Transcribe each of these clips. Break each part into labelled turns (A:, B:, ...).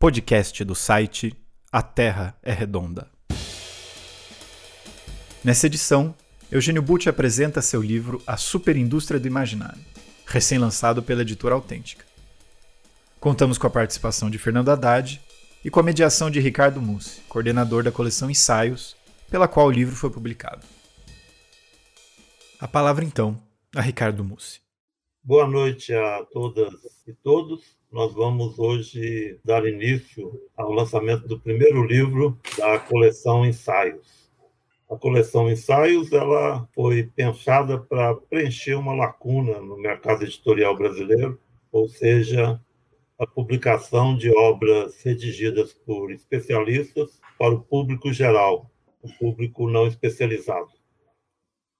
A: podcast do site A Terra é Redonda. Nessa edição, Eugênio Butti apresenta seu livro A Superindústria do Imaginário, recém-lançado pela editora Autêntica. Contamos com a participação de Fernando Haddad e com a mediação de Ricardo Mussi, coordenador da coleção Ensaios, pela qual o livro foi publicado. A palavra então a Ricardo Mussi.
B: Boa noite a todas e todos. Nós vamos hoje dar início ao lançamento do primeiro livro da coleção Ensaios. A coleção Ensaios ela foi pensada para preencher uma lacuna no mercado editorial brasileiro, ou seja, a publicação de obras redigidas por especialistas para o público geral, o público não especializado.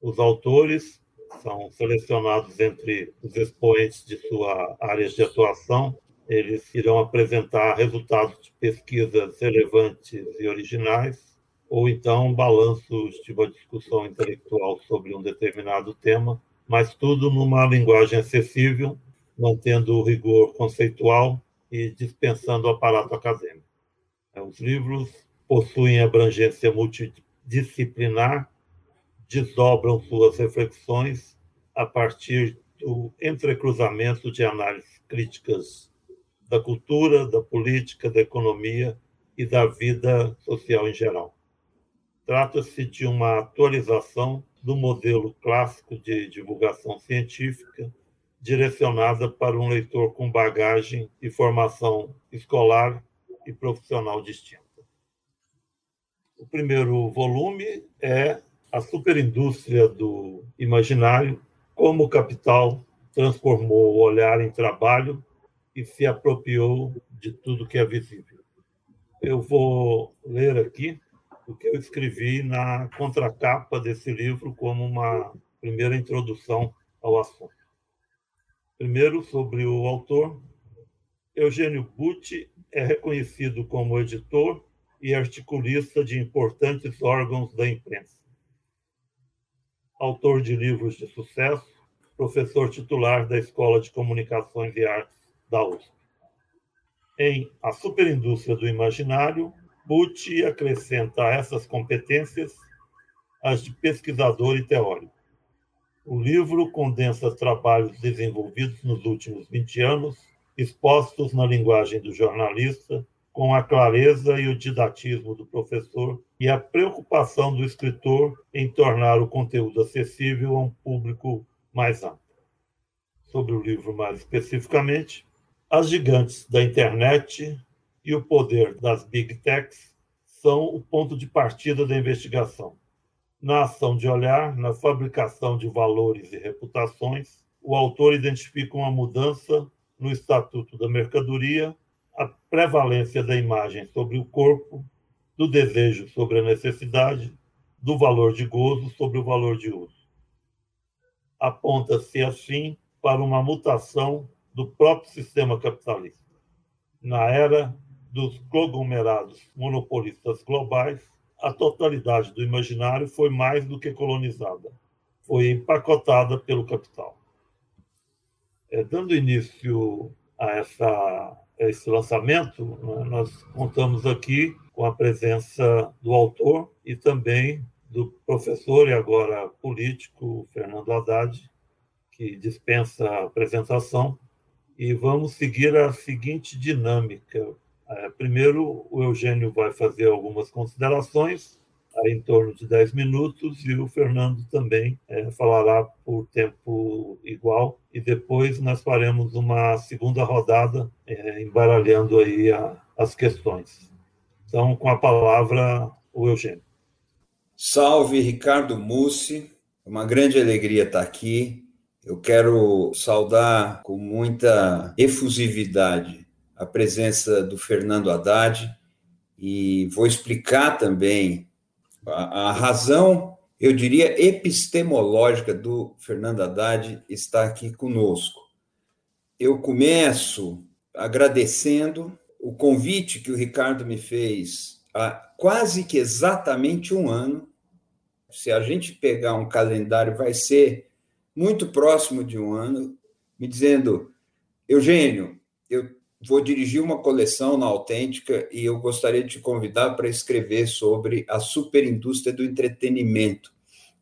B: Os autores são selecionados entre os expoentes de sua área de atuação. Eles irão apresentar resultados de pesquisas relevantes e originais, ou então balanços de uma discussão intelectual sobre um determinado tema, mas tudo numa linguagem acessível, mantendo o rigor conceitual e dispensando o aparato acadêmico. Os livros possuem abrangência multidisciplinar desdobram suas reflexões a partir do entrecruzamento de análises críticas da cultura, da política, da economia e da vida social em geral. Trata-se de uma atualização do modelo clássico de divulgação científica, direcionada para um leitor com bagagem e formação escolar e profissional distinta. O primeiro volume é a superindústria do imaginário, como o capital transformou o olhar em trabalho e se apropriou de tudo que é visível. Eu vou ler aqui o que eu escrevi na contracapa desse livro como uma primeira introdução ao assunto. Primeiro, sobre o autor. Eugênio Butti é reconhecido como editor e articulista de importantes órgãos da imprensa autor de livros de sucesso, professor titular da Escola de Comunicações e Artes da USP. Em A Superindústria do Imaginário, Butti acrescenta a essas competências as de pesquisador e teórico. O livro condensa trabalhos desenvolvidos nos últimos 20 anos, expostos na linguagem do jornalista, com a clareza e o didatismo do professor e a preocupação do escritor em tornar o conteúdo acessível a um público mais amplo. Sobre o livro mais especificamente, as gigantes da internet e o poder das big techs são o ponto de partida da investigação. Na ação de olhar, na fabricação de valores e reputações, o autor identifica uma mudança no estatuto da mercadoria a prevalência da imagem sobre o corpo, do desejo sobre a necessidade, do valor de gozo sobre o valor de uso. Aponta-se, assim, para uma mutação do próprio sistema capitalista. Na era dos conglomerados monopolistas globais, a totalidade do imaginário foi mais do que colonizada, foi empacotada pelo capital. É, dando início a essa esse lançamento, né, nós contamos aqui com a presença do autor e também do professor e agora político Fernando Haddad, que dispensa a apresentação, e vamos seguir a seguinte dinâmica. É, primeiro, o Eugênio vai fazer algumas considerações, em torno de 10 minutos e o Fernando também é, falará por tempo igual e depois nós faremos uma segunda rodada é, embaralhando aí a, as questões. Então, com a palavra, o Eugênio.
C: Salve, Ricardo Mussi. Uma grande alegria estar aqui. Eu quero saudar com muita efusividade a presença do Fernando Haddad e vou explicar também a, a razão, eu diria, epistemológica do Fernando Haddad está aqui conosco. Eu começo agradecendo o convite que o Ricardo me fez há quase que exatamente um ano. Se a gente pegar um calendário, vai ser muito próximo de um ano, me dizendo: Eugênio, eu vou dirigir uma coleção na Autêntica e eu gostaria de te convidar para escrever sobre a superindústria do entretenimento.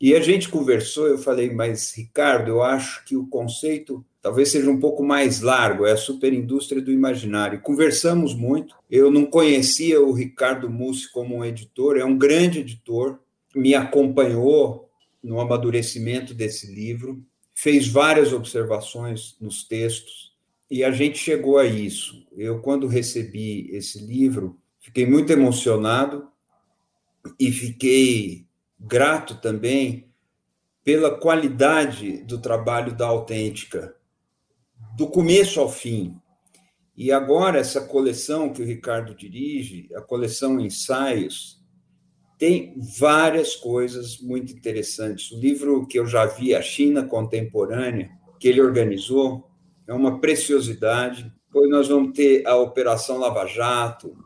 C: E a gente conversou, eu falei, mas Ricardo, eu acho que o conceito talvez seja um pouco mais largo, é a superindústria do imaginário. Conversamos muito, eu não conhecia o Ricardo Mussi como um editor, é um grande editor, me acompanhou no amadurecimento desse livro, fez várias observações nos textos, e a gente chegou a isso. Eu, quando recebi esse livro, fiquei muito emocionado e fiquei grato também pela qualidade do trabalho da Autêntica, do começo ao fim. E agora, essa coleção que o Ricardo dirige, a coleção Ensaios, tem várias coisas muito interessantes. O livro que eu já vi, A China Contemporânea, que ele organizou, é uma preciosidade. Depois nós vamos ter a Operação Lava Jato,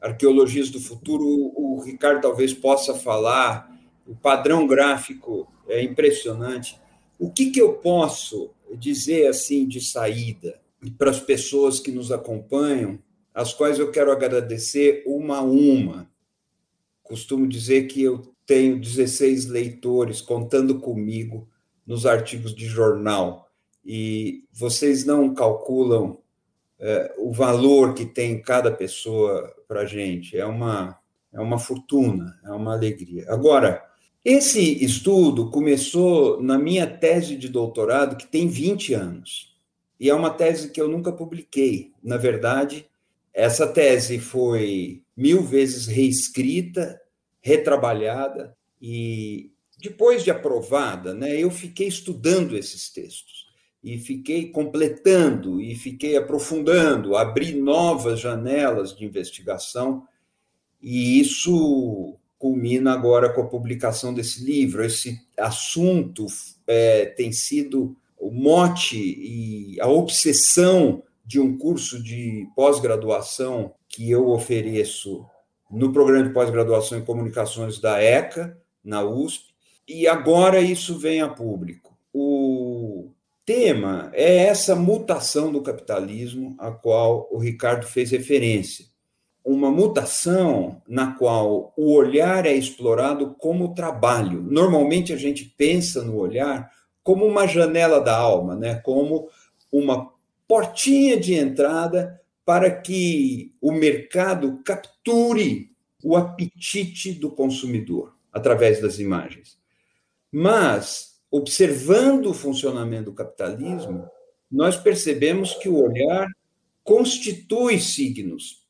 C: Arqueologias do Futuro. O Ricardo talvez possa falar. O padrão gráfico é impressionante. O que, que eu posso dizer assim de saída para as pessoas que nos acompanham, as quais eu quero agradecer uma a uma? Costumo dizer que eu tenho 16 leitores contando comigo nos artigos de jornal e vocês não calculam é, o valor que tem cada pessoa para a gente. É uma, é uma fortuna, é uma alegria. Agora, esse estudo começou na minha tese de doutorado, que tem 20 anos, e é uma tese que eu nunca publiquei. Na verdade, essa tese foi mil vezes reescrita, retrabalhada, e depois de aprovada, né, eu fiquei estudando esses textos e fiquei completando e fiquei aprofundando, abri novas janelas de investigação, e isso culmina agora com a publicação desse livro. Esse assunto é, tem sido o mote e a obsessão de um curso de pós-graduação que eu ofereço no programa de pós-graduação em comunicações da ECA, na USP, e agora isso vem a público. O tema é essa mutação do capitalismo a qual o Ricardo fez referência. Uma mutação na qual o olhar é explorado como trabalho. Normalmente a gente pensa no olhar como uma janela da alma, né? como uma portinha de entrada para que o mercado capture o apetite do consumidor através das imagens. Mas observando o funcionamento do capitalismo, nós percebemos que o olhar constitui signos.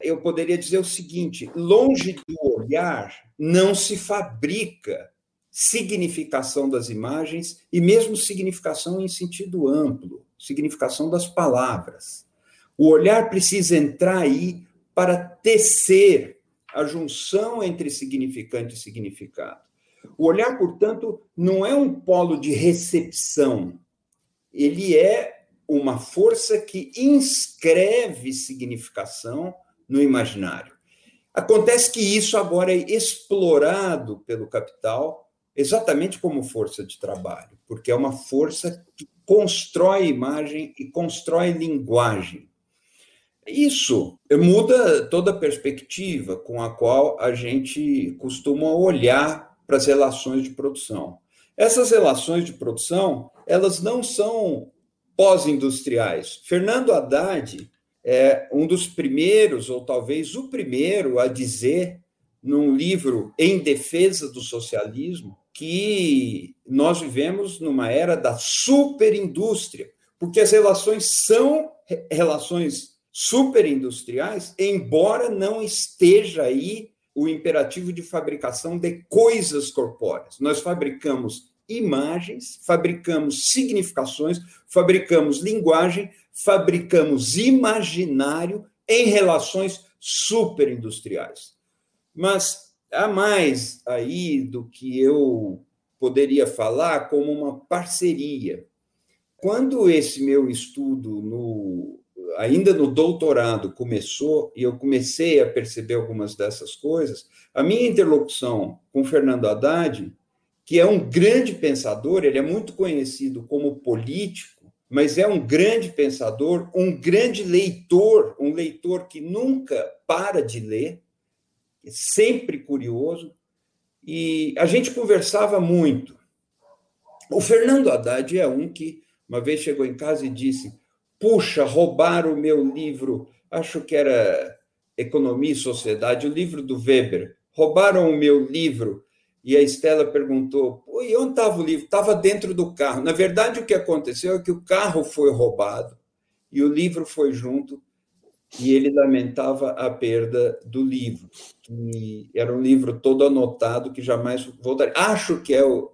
C: Eu poderia dizer o seguinte: longe do olhar, não se fabrica significação das imagens e mesmo significação em sentido amplo, significação das palavras. O olhar precisa entrar aí para tecer a junção entre significante e significado. O olhar, portanto, não é um polo de recepção, ele é uma força que inscreve significação no imaginário. Acontece que isso agora é explorado pelo capital exatamente como força de trabalho, porque é uma força que constrói imagem e constrói linguagem. Isso muda toda a perspectiva com a qual a gente costuma olhar para as relações de produção. Essas relações de produção, elas não são pós-industriais. Fernando Haddad é um dos primeiros, ou talvez o primeiro, a dizer, num livro Em Defesa do Socialismo, que nós vivemos numa era da superindústria, porque as relações são relações superindustriais, embora não esteja aí o imperativo de fabricação de coisas corpóreas. Nós fabricamos imagens, fabricamos significações, fabricamos linguagem, fabricamos imaginário em relações superindustriais. Mas há mais aí do que eu poderia falar como uma parceria. Quando esse meu estudo no ainda no doutorado começou e eu comecei a perceber algumas dessas coisas, a minha interlocução com Fernando Haddad, que é um grande pensador, ele é muito conhecido como político, mas é um grande pensador, um grande leitor, um leitor que nunca para de ler, é sempre curioso, e a gente conversava muito. O Fernando Haddad é um que uma vez chegou em casa e disse: Puxa, roubaram o meu livro, acho que era Economia e Sociedade, o livro do Weber. Roubaram o meu livro. E a Estela perguntou: e onde estava o livro? Estava dentro do carro. Na verdade, o que aconteceu é que o carro foi roubado e o livro foi junto. E ele lamentava a perda do livro, que era um livro todo anotado que jamais voltaria. Acho que é o,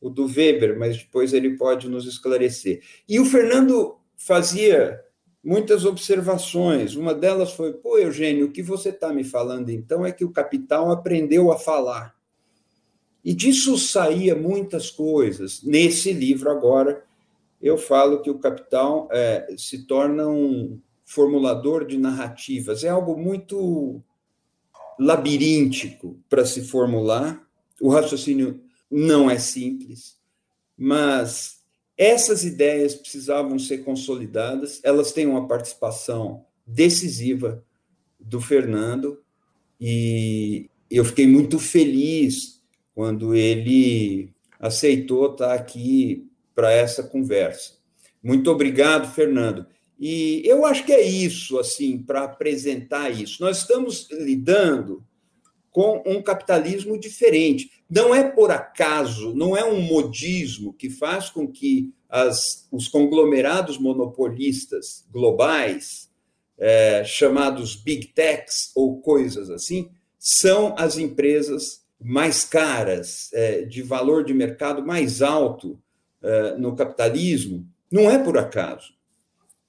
C: o do Weber, mas depois ele pode nos esclarecer. E o Fernando fazia muitas observações. Uma delas foi: pô, Eugênio, o que você está me falando então é que o capital aprendeu a falar. E disso saía muitas coisas. Nesse livro, agora, eu falo que o capital é, se torna um formulador de narrativas. É algo muito labiríntico para se formular. O raciocínio não é simples, mas essas ideias precisavam ser consolidadas. Elas têm uma participação decisiva do Fernando e eu fiquei muito feliz quando ele aceitou estar aqui para essa conversa. Muito obrigado, Fernando. E eu acho que é isso, assim, para apresentar isso. Nós estamos lidando com um capitalismo diferente. Não é por acaso, não é um modismo que faz com que as, os conglomerados monopolistas globais, é, chamados big techs ou coisas assim, são as empresas mais caras, é, de valor de mercado mais alto é, no capitalismo, não é por acaso.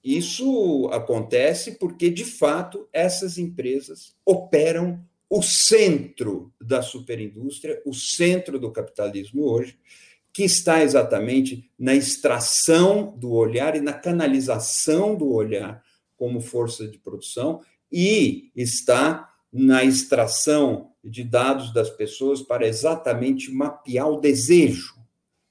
C: Isso acontece porque, de fato, essas empresas operam o centro da superindústria, o centro do capitalismo hoje, que está exatamente na extração do olhar e na canalização do olhar como força de produção e está na extração de dados das pessoas para exatamente mapear o desejo.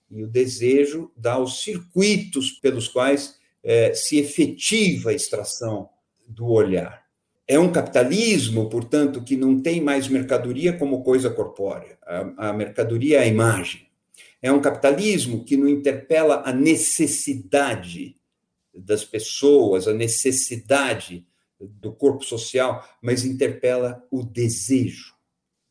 C: E o desejo dá os circuitos pelos quais é, se efetiva a extração do olhar. É um capitalismo, portanto, que não tem mais mercadoria como coisa corpórea. A, a mercadoria é a imagem. É um capitalismo que não interpela a necessidade das pessoas, a necessidade do corpo social, mas interpela o desejo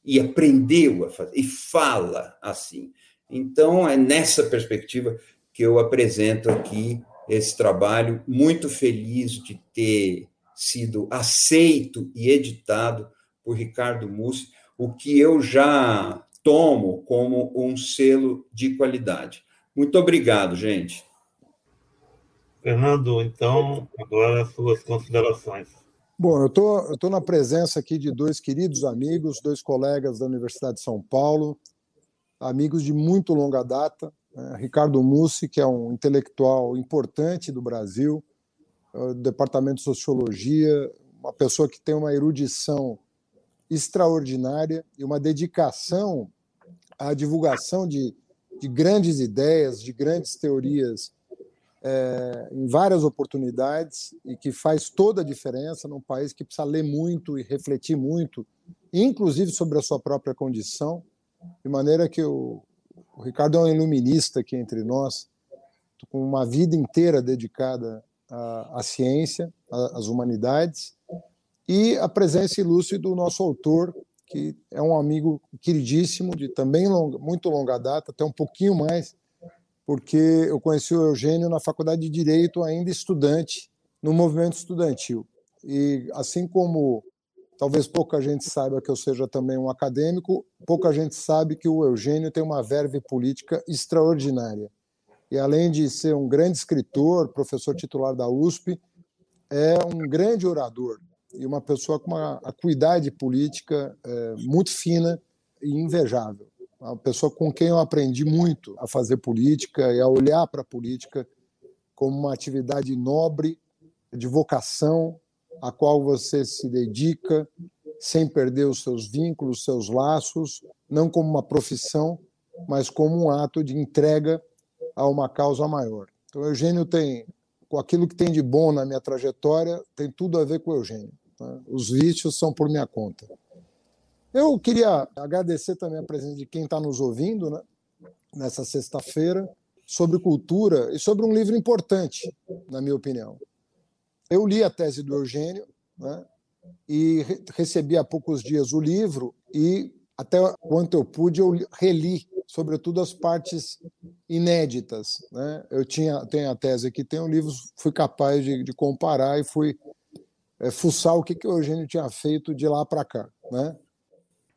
C: e aprendeu a fazer, e fala assim. Então, é nessa perspectiva que eu apresento aqui esse trabalho, muito feliz de ter sido aceito e editado por Ricardo Mussi, o que eu já tomo como um selo de qualidade. Muito obrigado, gente.
B: Fernando, então, agora as suas considerações.
D: Bom, eu tô, estou tô na presença aqui de dois queridos amigos, dois colegas da Universidade de São Paulo, amigos de muito longa data. Né? Ricardo Mussi, que é um intelectual importante do Brasil, é Departamento de Sociologia, uma pessoa que tem uma erudição extraordinária e uma dedicação à divulgação de, de grandes ideias, de grandes teorias é, em várias oportunidades e que faz toda a diferença num país que precisa ler muito e refletir muito, inclusive sobre a sua própria condição, de maneira que o, o Ricardo é um iluminista aqui entre nós, com uma vida inteira dedicada à, à ciência, às humanidades, e a presença ilustre do nosso autor, que é um amigo queridíssimo, de também longa, muito longa data, até um pouquinho mais, porque eu conheci o Eugênio na faculdade de Direito, ainda estudante, no movimento estudantil. E assim como talvez pouca gente saiba que eu seja também um acadêmico, pouca gente sabe que o Eugênio tem uma verve política extraordinária. E além de ser um grande escritor, professor titular da USP, é um grande orador e uma pessoa com uma acuidade política é, muito fina e invejável. Uma pessoa com quem eu aprendi muito a fazer política e a olhar para a política como uma atividade nobre, de vocação, a qual você se dedica sem perder os seus vínculos, seus laços, não como uma profissão, mas como um ato de entrega a uma causa maior. Então, Eugênio tem com aquilo que tem de bom na minha trajetória, tem tudo a ver com o Eugênio. Né? Os vícios são por minha conta. Eu queria agradecer também a presença de quem está nos ouvindo né, nessa sexta-feira sobre cultura e sobre um livro importante, na minha opinião. Eu li a tese do Eugênio né, e re recebi há poucos dias o livro e até quanto eu pude eu reli, sobretudo as partes inéditas. Né? Eu tinha tenho a tese aqui, tem um livro, fui capaz de, de comparar e fui é, fuçar o que, que o Eugênio tinha feito de lá para cá. Né?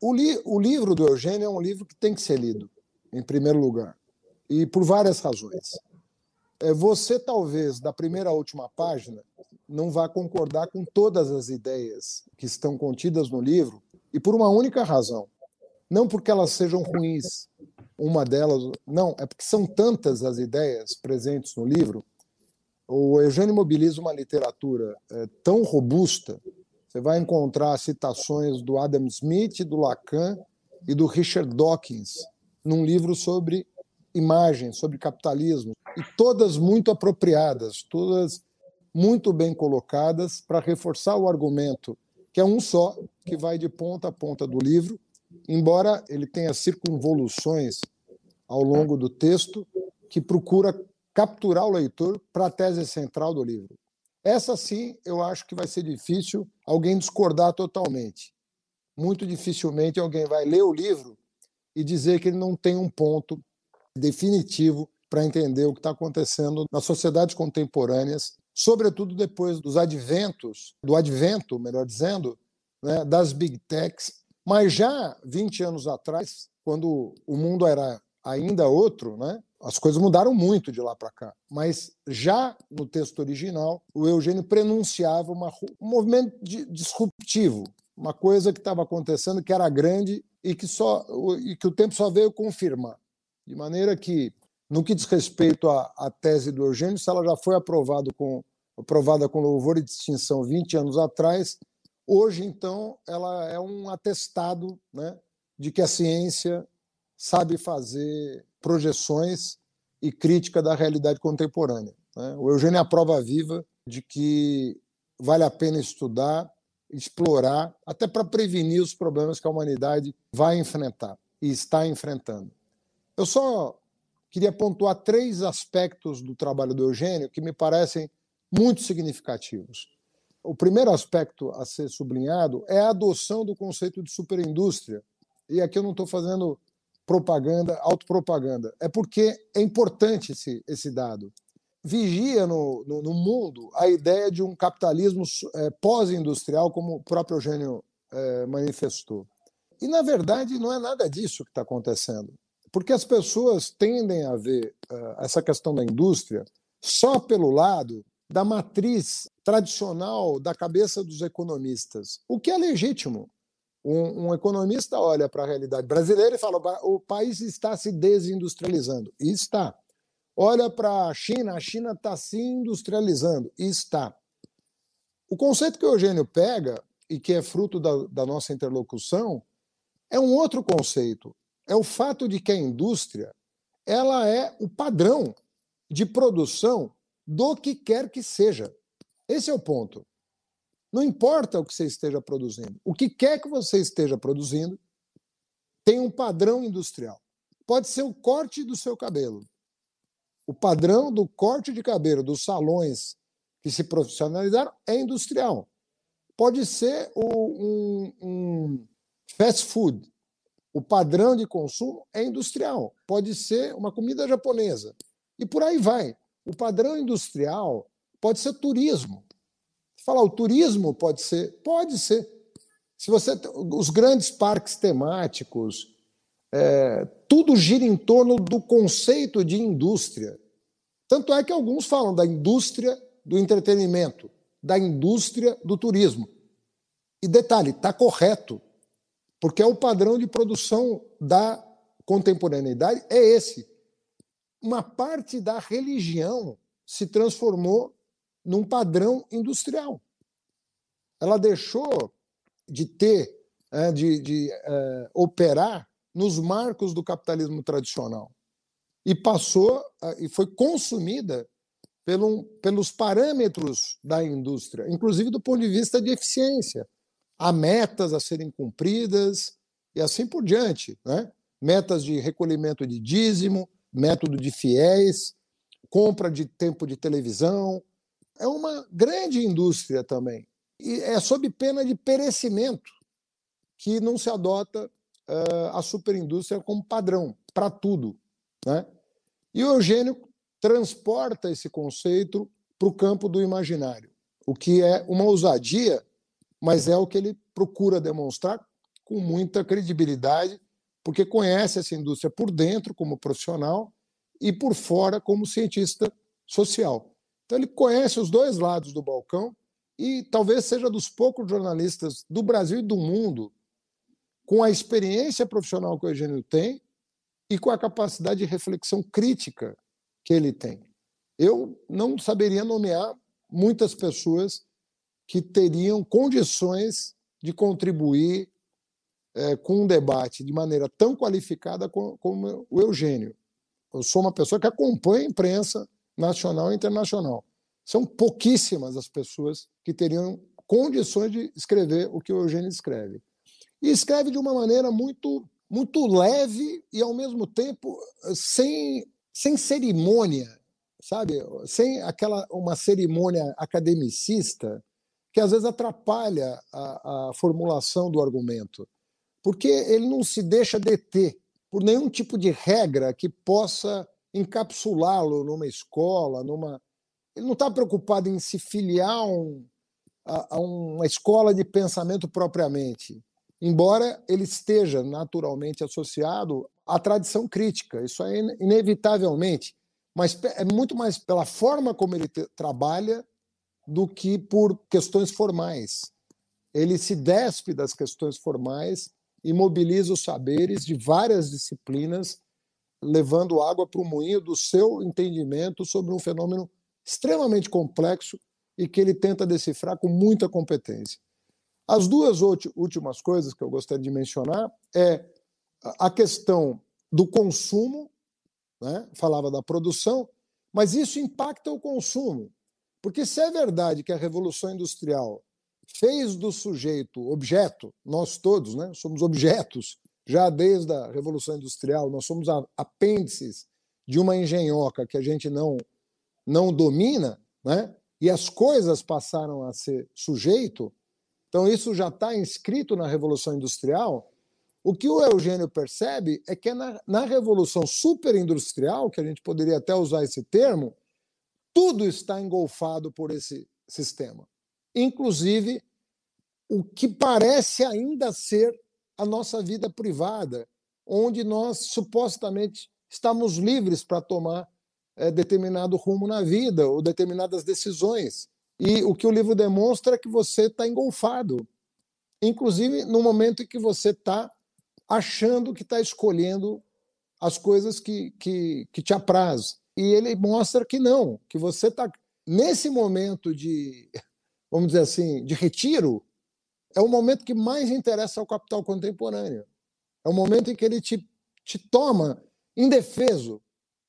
D: O, li, o livro do Eugênio é um livro que tem que ser lido, em primeiro lugar, e por várias razões. É, você, talvez, da primeira à última página, não vá concordar com todas as ideias que estão contidas no livro, e por uma única razão. Não porque elas sejam ruins, uma delas, não, é porque são tantas as ideias presentes no livro o Eugênio mobiliza uma literatura é, tão robusta. Você vai encontrar citações do Adam Smith, do Lacan e do Richard Dawkins num livro sobre imagem, sobre capitalismo, e todas muito apropriadas, todas muito bem colocadas para reforçar o argumento, que é um só, que vai de ponta a ponta do livro, embora ele tenha circunvoluções ao longo do texto, que procura capturar o leitor para a tese central do livro. Essa sim, eu acho que vai ser difícil alguém discordar totalmente. Muito dificilmente alguém vai ler o livro e dizer que ele não tem um ponto definitivo para entender o que está acontecendo nas sociedades contemporâneas, sobretudo depois dos adventos, do advento, melhor dizendo, né, das big techs, mas já 20 anos atrás, quando o mundo era ainda outro, né, as coisas mudaram muito de lá para cá, mas já no texto original, o Eugênio prenunciava uma, um movimento disruptivo, uma coisa que estava acontecendo que era grande e que, só, e que o tempo só veio confirmar. De maneira que, no que diz respeito à, à tese do Eugênio, se ela já foi aprovado com, aprovada com louvor e distinção 20 anos atrás, hoje, então, ela é um atestado né, de que a ciência sabe fazer projeções e crítica da realidade contemporânea. Né? O Eugênio é a prova viva de que vale a pena estudar, explorar, até para prevenir os problemas que a humanidade vai enfrentar e está enfrentando. Eu só queria pontuar três aspectos do trabalho do Eugênio que me parecem muito significativos. O primeiro aspecto a ser sublinhado é a adoção do conceito de superindústria. E aqui eu não estou fazendo propaganda, autopropaganda. É porque é importante esse, esse dado. Vigia no, no, no mundo a ideia de um capitalismo é, pós-industrial, como o próprio Eugênio é, manifestou. E, na verdade, não é nada disso que está acontecendo. Porque as pessoas tendem a ver uh, essa questão da indústria só pelo lado da matriz tradicional da cabeça dos economistas, o que é legítimo. Um, um economista olha para a realidade brasileira e fala: o país está se desindustrializando. E está. Olha para a China, a China está se industrializando. E está. O conceito que o Eugênio pega, e que é fruto da, da nossa interlocução, é um outro conceito. É o fato de que a indústria ela é o padrão de produção do que quer que seja. Esse é o ponto. Não importa o que você esteja produzindo. O que quer que você esteja produzindo tem um padrão industrial. Pode ser o corte do seu cabelo. O padrão do corte de cabelo dos salões que se profissionalizaram é industrial. Pode ser um, um fast food. O padrão de consumo é industrial. Pode ser uma comida japonesa. E por aí vai. O padrão industrial pode ser turismo. Falar, o turismo pode ser? Pode ser. Se você os grandes parques temáticos, é, tudo gira em torno do conceito de indústria. Tanto é que alguns falam da indústria do entretenimento, da indústria do turismo. E detalhe, está correto, porque é o padrão de produção da contemporaneidade é esse. Uma parte da religião se transformou num padrão industrial. Ela deixou de ter, é, de, de é, operar nos marcos do capitalismo tradicional e passou e foi consumida pelo, pelos parâmetros da indústria, inclusive do ponto de vista de eficiência. Há metas a serem cumpridas e assim por diante. Né? Metas de recolhimento de dízimo, método de fiéis, compra de tempo de televisão. É uma grande indústria também. E é sob pena de perecimento que não se adota uh, a superindústria como padrão para tudo. Né? E o Eugênio transporta esse conceito para o campo do imaginário, o que é uma ousadia, mas é o que ele procura demonstrar com muita credibilidade, porque conhece essa indústria por dentro como profissional e por fora como cientista social. Então ele conhece os dois lados do balcão e talvez seja dos poucos jornalistas do Brasil e do mundo com a experiência profissional que o Eugênio tem e com a capacidade de reflexão crítica que ele tem. Eu não saberia nomear muitas pessoas que teriam condições de contribuir é, com um debate de maneira tão qualificada como, como o Eugênio. Eu sou uma pessoa que acompanha a imprensa nacional e internacional. São pouquíssimas as pessoas que teriam condições de escrever o que o Eugênio escreve. E escreve de uma maneira muito muito leve e ao mesmo tempo sem sem cerimônia, sabe? Sem aquela uma cerimônia academicista que às vezes atrapalha a, a formulação do argumento, porque ele não se deixa deter por nenhum tipo de regra que possa encapsulá-lo numa escola, numa. Ele não está preocupado em se filiar a, um, a, a uma escola de pensamento propriamente, embora ele esteja naturalmente associado à tradição crítica. Isso é inevitavelmente, mas é muito mais pela forma como ele trabalha do que por questões formais. Ele se despe das questões formais e mobiliza os saberes de várias disciplinas, levando água para o moinho do seu entendimento sobre um fenômeno extremamente complexo e que ele tenta decifrar com muita competência. As duas últimas coisas que eu gostaria de mencionar é a questão do consumo, né? falava da produção, mas isso impacta o consumo. Porque se é verdade que a Revolução Industrial fez do sujeito objeto, nós todos né, somos objetos, já desde a Revolução Industrial, nós somos apêndices de uma engenhoca que a gente não, não domina, né, e as coisas passaram a ser sujeito, então isso já está inscrito na Revolução Industrial. O que o Eugênio percebe é que é na, na Revolução Superindustrial, que a gente poderia até usar esse termo, tudo está engolfado por esse sistema inclusive o que parece ainda ser a nossa vida privada, onde nós supostamente estamos livres para tomar é, determinado rumo na vida ou determinadas decisões. E o que o livro demonstra é que você está engolfado, inclusive no momento em que você está achando que está escolhendo as coisas que, que, que te apraz. E ele mostra que não, que você está nesse momento de vamos dizer assim, de retiro, é o momento que mais interessa ao capital contemporâneo. É o momento em que ele te, te toma indefeso.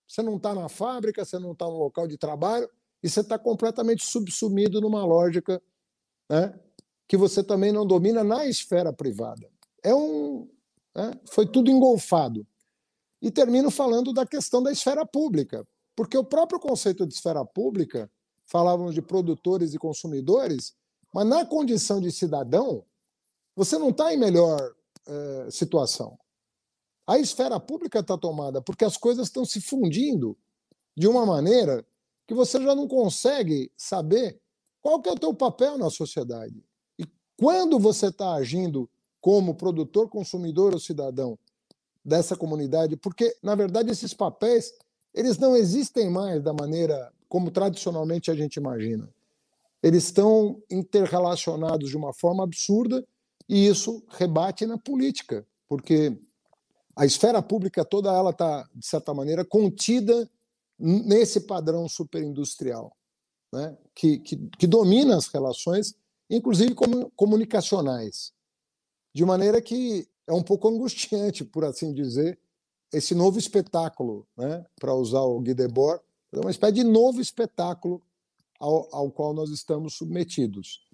D: Você não está na fábrica, você não está no local de trabalho, e você está completamente subsumido numa lógica né, que você também não domina na esfera privada. É um, né, foi tudo engolfado. E termino falando da questão da esfera pública, porque o próprio conceito de esfera pública falávamos de produtores e consumidores, mas na condição de cidadão, você não está em melhor eh, situação. A esfera pública está tomada porque as coisas estão se fundindo de uma maneira que você já não consegue saber qual que é o teu papel na sociedade. E quando você está agindo como produtor, consumidor ou cidadão dessa comunidade, porque, na verdade, esses papéis eles não existem mais da maneira como tradicionalmente a gente imagina. Eles estão interrelacionados de uma forma absurda e isso rebate na política, porque a esfera pública toda ela está, de certa maneira, contida nesse padrão superindustrial, né? que, que, que domina as relações, inclusive comunicacionais, de maneira que é um pouco angustiante, por assim dizer, esse novo espetáculo, né? para usar o Guy Debord, É uma espécie de novo espetáculo ao, ao qual nós estamos submetidos.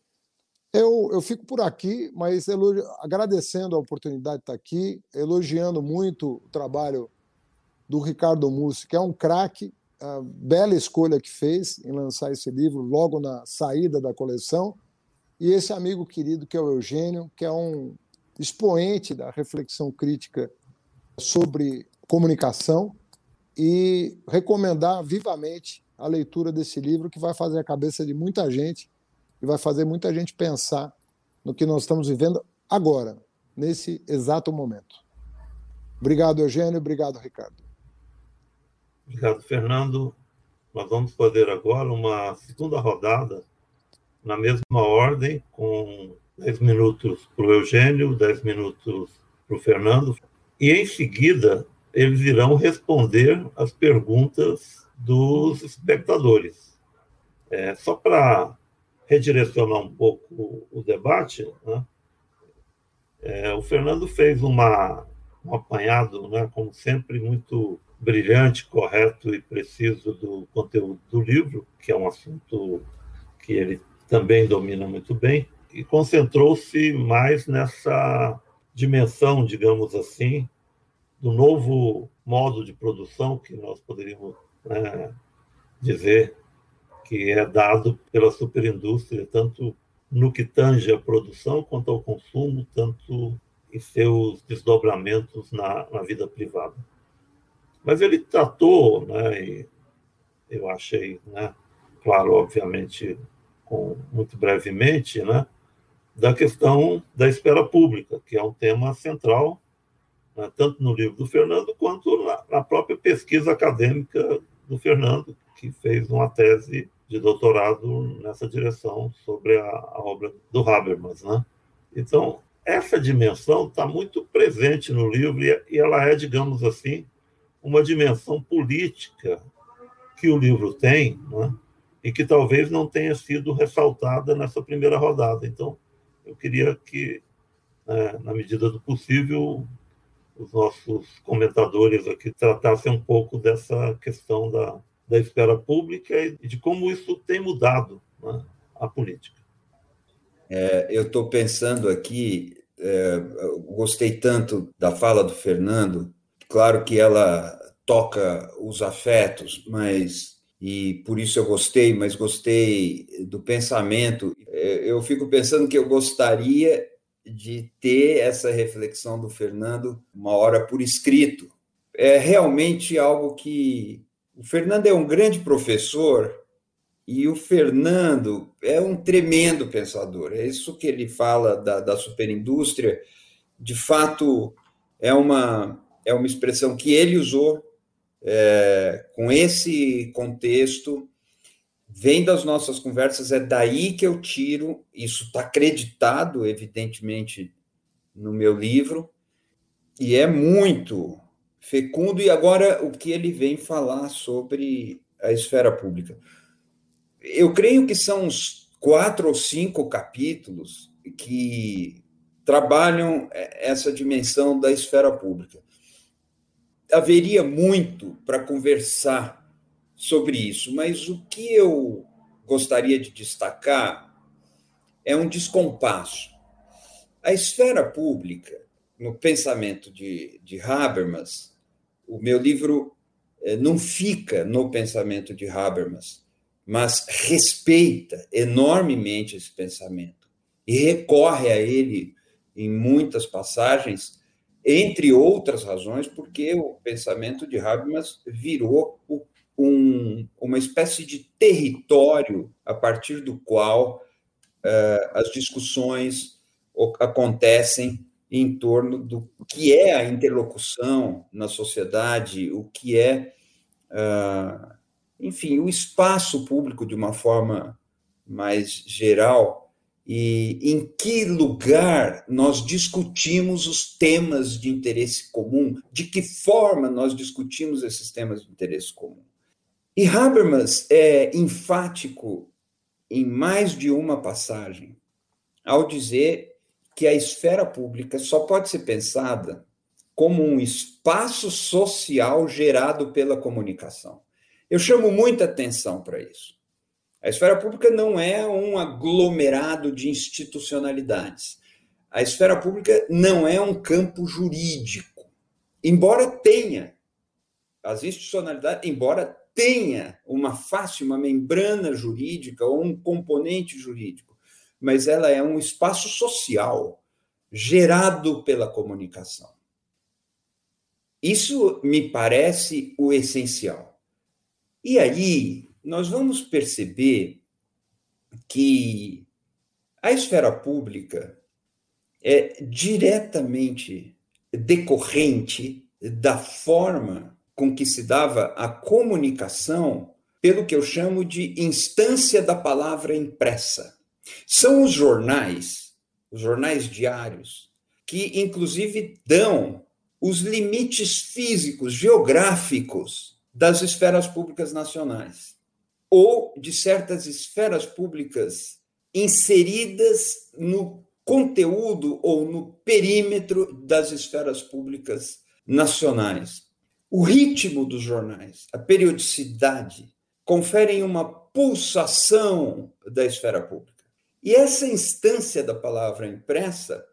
D: Eu, eu fico por aqui, mas elogi... agradecendo a oportunidade de estar aqui, elogiando muito o trabalho do Ricardo Mussi, que é um craque, a bela escolha que fez em lançar esse livro logo na saída da coleção, e esse amigo querido que é o Eugênio, que é um expoente da reflexão crítica sobre comunicação, e recomendar vivamente a leitura desse livro, que vai fazer a cabeça de muita gente e vai fazer muita gente pensar no que nós estamos vivendo agora, nesse exato momento. Obrigado, Eugênio. Obrigado, Ricardo.
B: Obrigado, Fernando. Nós vamos fazer agora uma segunda rodada na mesma ordem, com 10 minutos para o Eugênio, 10 minutos para o Fernando, e em seguida eles irão responder as perguntas dos espectadores. É, só para redirecionar um pouco o debate, né? é, o Fernando fez uma, um apanhado, né, como sempre, muito brilhante, correto e preciso do conteúdo do livro, que é um assunto que ele também domina muito bem, e concentrou-se mais nessa dimensão, digamos assim, do novo modo de produção que nós poderíamos né, dizer que é dado pela superindústria, tanto no que tange a produção quanto ao consumo, tanto em seus desdobramentos na, na vida privada. Mas ele tratou, né, e eu achei, né, claro, obviamente, com, muito brevemente, né, da questão da esfera pública, que é um tema central né, tanto no livro do Fernando quanto na, na, própria pesquisa acadêmica do Fernando, que fez uma tese de doutorado nessa direção sobre a, a obra do Habermas. Né? Então, essa dimensão está muito presente no livro e, e ela é, digamos assim, uma dimensão política que o livro tem, né? e que talvez não tenha sido ressaltada nessa primeira rodada. Então, eu queria que, né, na medida do possível, os nossos comentadores aqui tratassem um pouco dessa questão da, da esfera pública e de como isso tem mudado né, a política.
C: É, eu estou pensando aqui, é, gostei tanto da fala do Fernando, claro que ela toca os afetos, mas e por isso eu gostei, mas gostei do pensamento. É, eu fico pensando que eu gostaria de ter essa reflexão do Fernando uma hora por escrito. É realmente algo que. O Fernando é um grande professor e o Fernando é um tremendo pensador. É isso que ele fala da, da superindústria. De fato, é uma, é uma expressão que ele usou é, com esse contexto vem das nossas conversas, é daí que eu tiro, isso está acreditado, evidentemente, no meu livro, e é muito fecundo, e agora o que ele vem falar sobre a esfera pública. Eu creio que são uns quatro ou cinco capítulos que trabalham essa dimensão da esfera pública. Haveria muito para conversar sobre isso, mas o que eu gostaria de destacar é um descompasso. A esfera pública, no pensamento de, de Habermas, o meu livro eh, não fica no pensamento de Habermas, mas respeita enormemente esse pensamento e recorre a ele em muitas passagens, entre outras razões, porque o pensamento de Habermas virou o um, uma espécie de território a partir do qual uh, as discussões acontecem em torno do que é a interlocução na sociedade, o que é, uh, enfim, o espaço público de uma forma mais geral e em que lugar nós discutimos os temas de interesse comum, de que forma nós discutimos esses temas de interesse comum. E Habermas é enfático em mais de uma passagem ao dizer que a esfera pública só pode ser pensada como um espaço social gerado pela comunicação. Eu chamo muita atenção para isso. A esfera pública não é um aglomerado de institucionalidades. A esfera pública não é um campo jurídico, embora tenha as institucionalidades, embora tenha uma face, uma membrana jurídica ou um componente jurídico, mas ela é um espaço social gerado pela comunicação. Isso me parece o essencial. E aí, nós vamos perceber que a esfera pública é diretamente decorrente da forma com que se dava a comunicação pelo que eu chamo de instância da palavra impressa. São os jornais, os jornais diários, que inclusive dão os limites físicos, geográficos das esferas públicas nacionais ou de certas esferas públicas inseridas no conteúdo ou no perímetro das esferas públicas nacionais. O ritmo dos jornais, a periodicidade, conferem uma pulsação da esfera pública. E essa instância da palavra impressa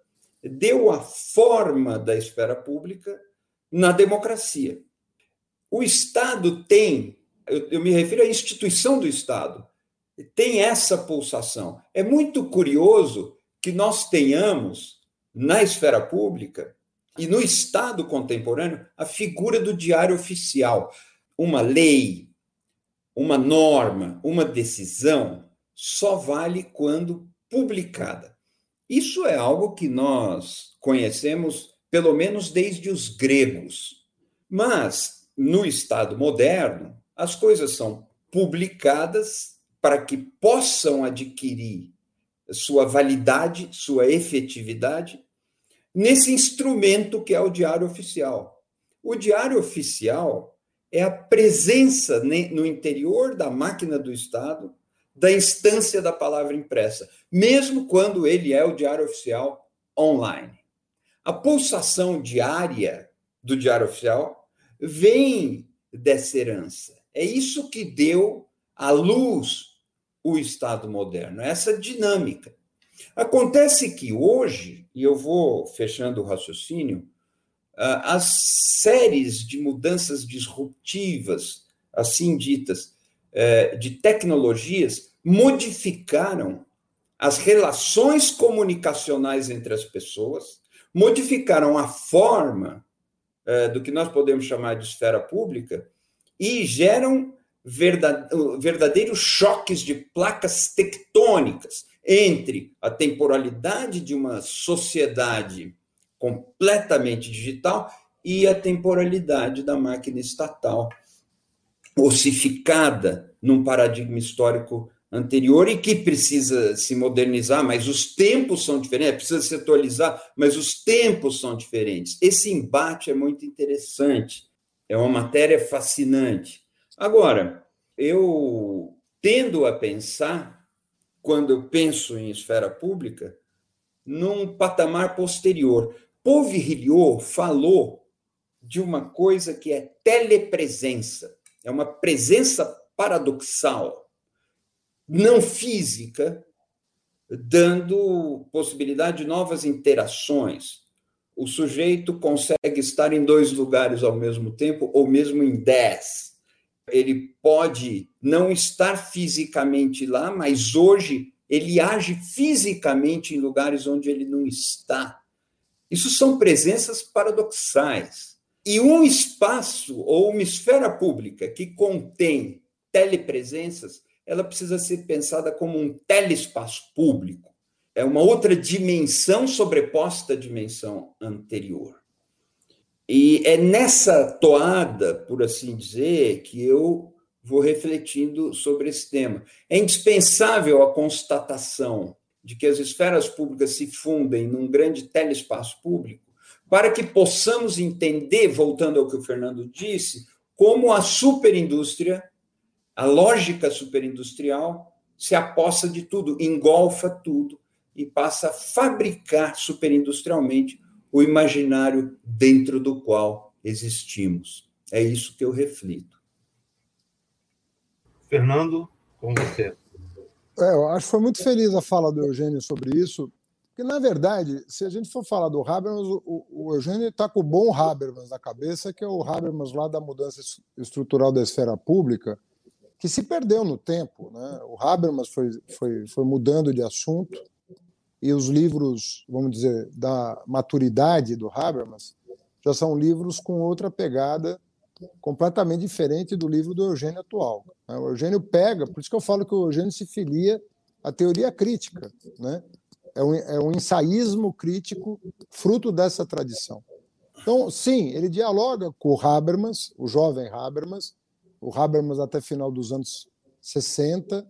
C: deu a forma da esfera pública na democracia. O Estado tem eu, eu me refiro à instituição do Estado, tem essa pulsação. É muito curioso que nós tenhamos na esfera pública e no Estado contemporâneo a figura do diário oficial. Uma lei, uma norma, uma decisão só vale quando publicada. Isso é algo que nós conhecemos pelo menos desde os gregos. Mas no Estado moderno, as coisas são publicadas para que possam adquirir sua validade, sua efetividade, nesse instrumento que é o Diário Oficial. O Diário Oficial é a presença no interior da máquina do Estado da instância da palavra impressa, mesmo quando ele é o Diário Oficial online. A pulsação diária do Diário Oficial vem dessa herança. É isso que deu à luz o Estado moderno, essa dinâmica. Acontece que hoje, e eu vou fechando o raciocínio, ah, as séries de mudanças disruptivas, assim ditas, eh, de tecnologias, modificaram as relações comunicacionais entre as pessoas, modificaram a forma eh, do que nós podemos chamar de esfera pública e geram verdadeiros choques de placas tectônicas entre a temporalidade de uma sociedade completamente digital e a temporalidade da máquina estatal, ossificada num paradigma histórico anterior e que precisa se modernizar, mas os tempos são diferentes, é, precisa se atualizar, mas os tempos são diferentes. Esse embate é muito interessante. É uma matéria fascinante. Agora, eu tendo a pensar, quando penso em esfera pública, num patamar posterior. Paul Virilio falou de uma coisa que é telepresença, é uma presença paradoxal, não física, dando possibilidade de novas interações, o sujeito consegue estar em dois lugares ao mesmo tempo, ou mesmo em dez. Ele pode não estar fisicamente lá, mas hoje ele age fisicamente em lugares onde ele não está. Isso são presenças paradoxais. E um espaço ou uma esfera pública que contém telepresenças, ela precisa ser pensada como um telespaço público é uma outra dimensão sobreposta à dimensão anterior. E é nessa toada, por assim dizer, que eu vou refletindo sobre esse tema. É indispensável a constatação de que as esferas públicas se fundem num grande telespaço público para que possamos entender, voltando ao que o Fernando disse, como a superindústria, a lógica superindustrial, se apossa de tudo, engolfa tudo e passa a fabricar superindustrialmente o imaginário dentro do qual existimos. É isso que eu reflito.
B: Fernando, com você.
D: É, eu acho que foi muito feliz a fala do Eugênio sobre isso, porque, na verdade, se a gente for falar do Habermas, o, o Eugênio está com o bom Habermas na cabeça, que é o Habermas lá da mudança estrutural da esfera pública, que se perdeu no tempo. Né? O Habermas foi, foi, foi mudando de assunto, e os livros, vamos dizer, da maturidade do Habermas, já são livros com outra pegada completamente diferente do livro do Eugênio atual. Né? O Eugênio pega, por isso que eu falo que o Eugênio se filia à teoria crítica, né? é, um, é um ensaísmo crítico fruto dessa tradição. Então, sim, ele dialoga com o Habermas, o jovem Habermas, o Habermas até final dos anos 60,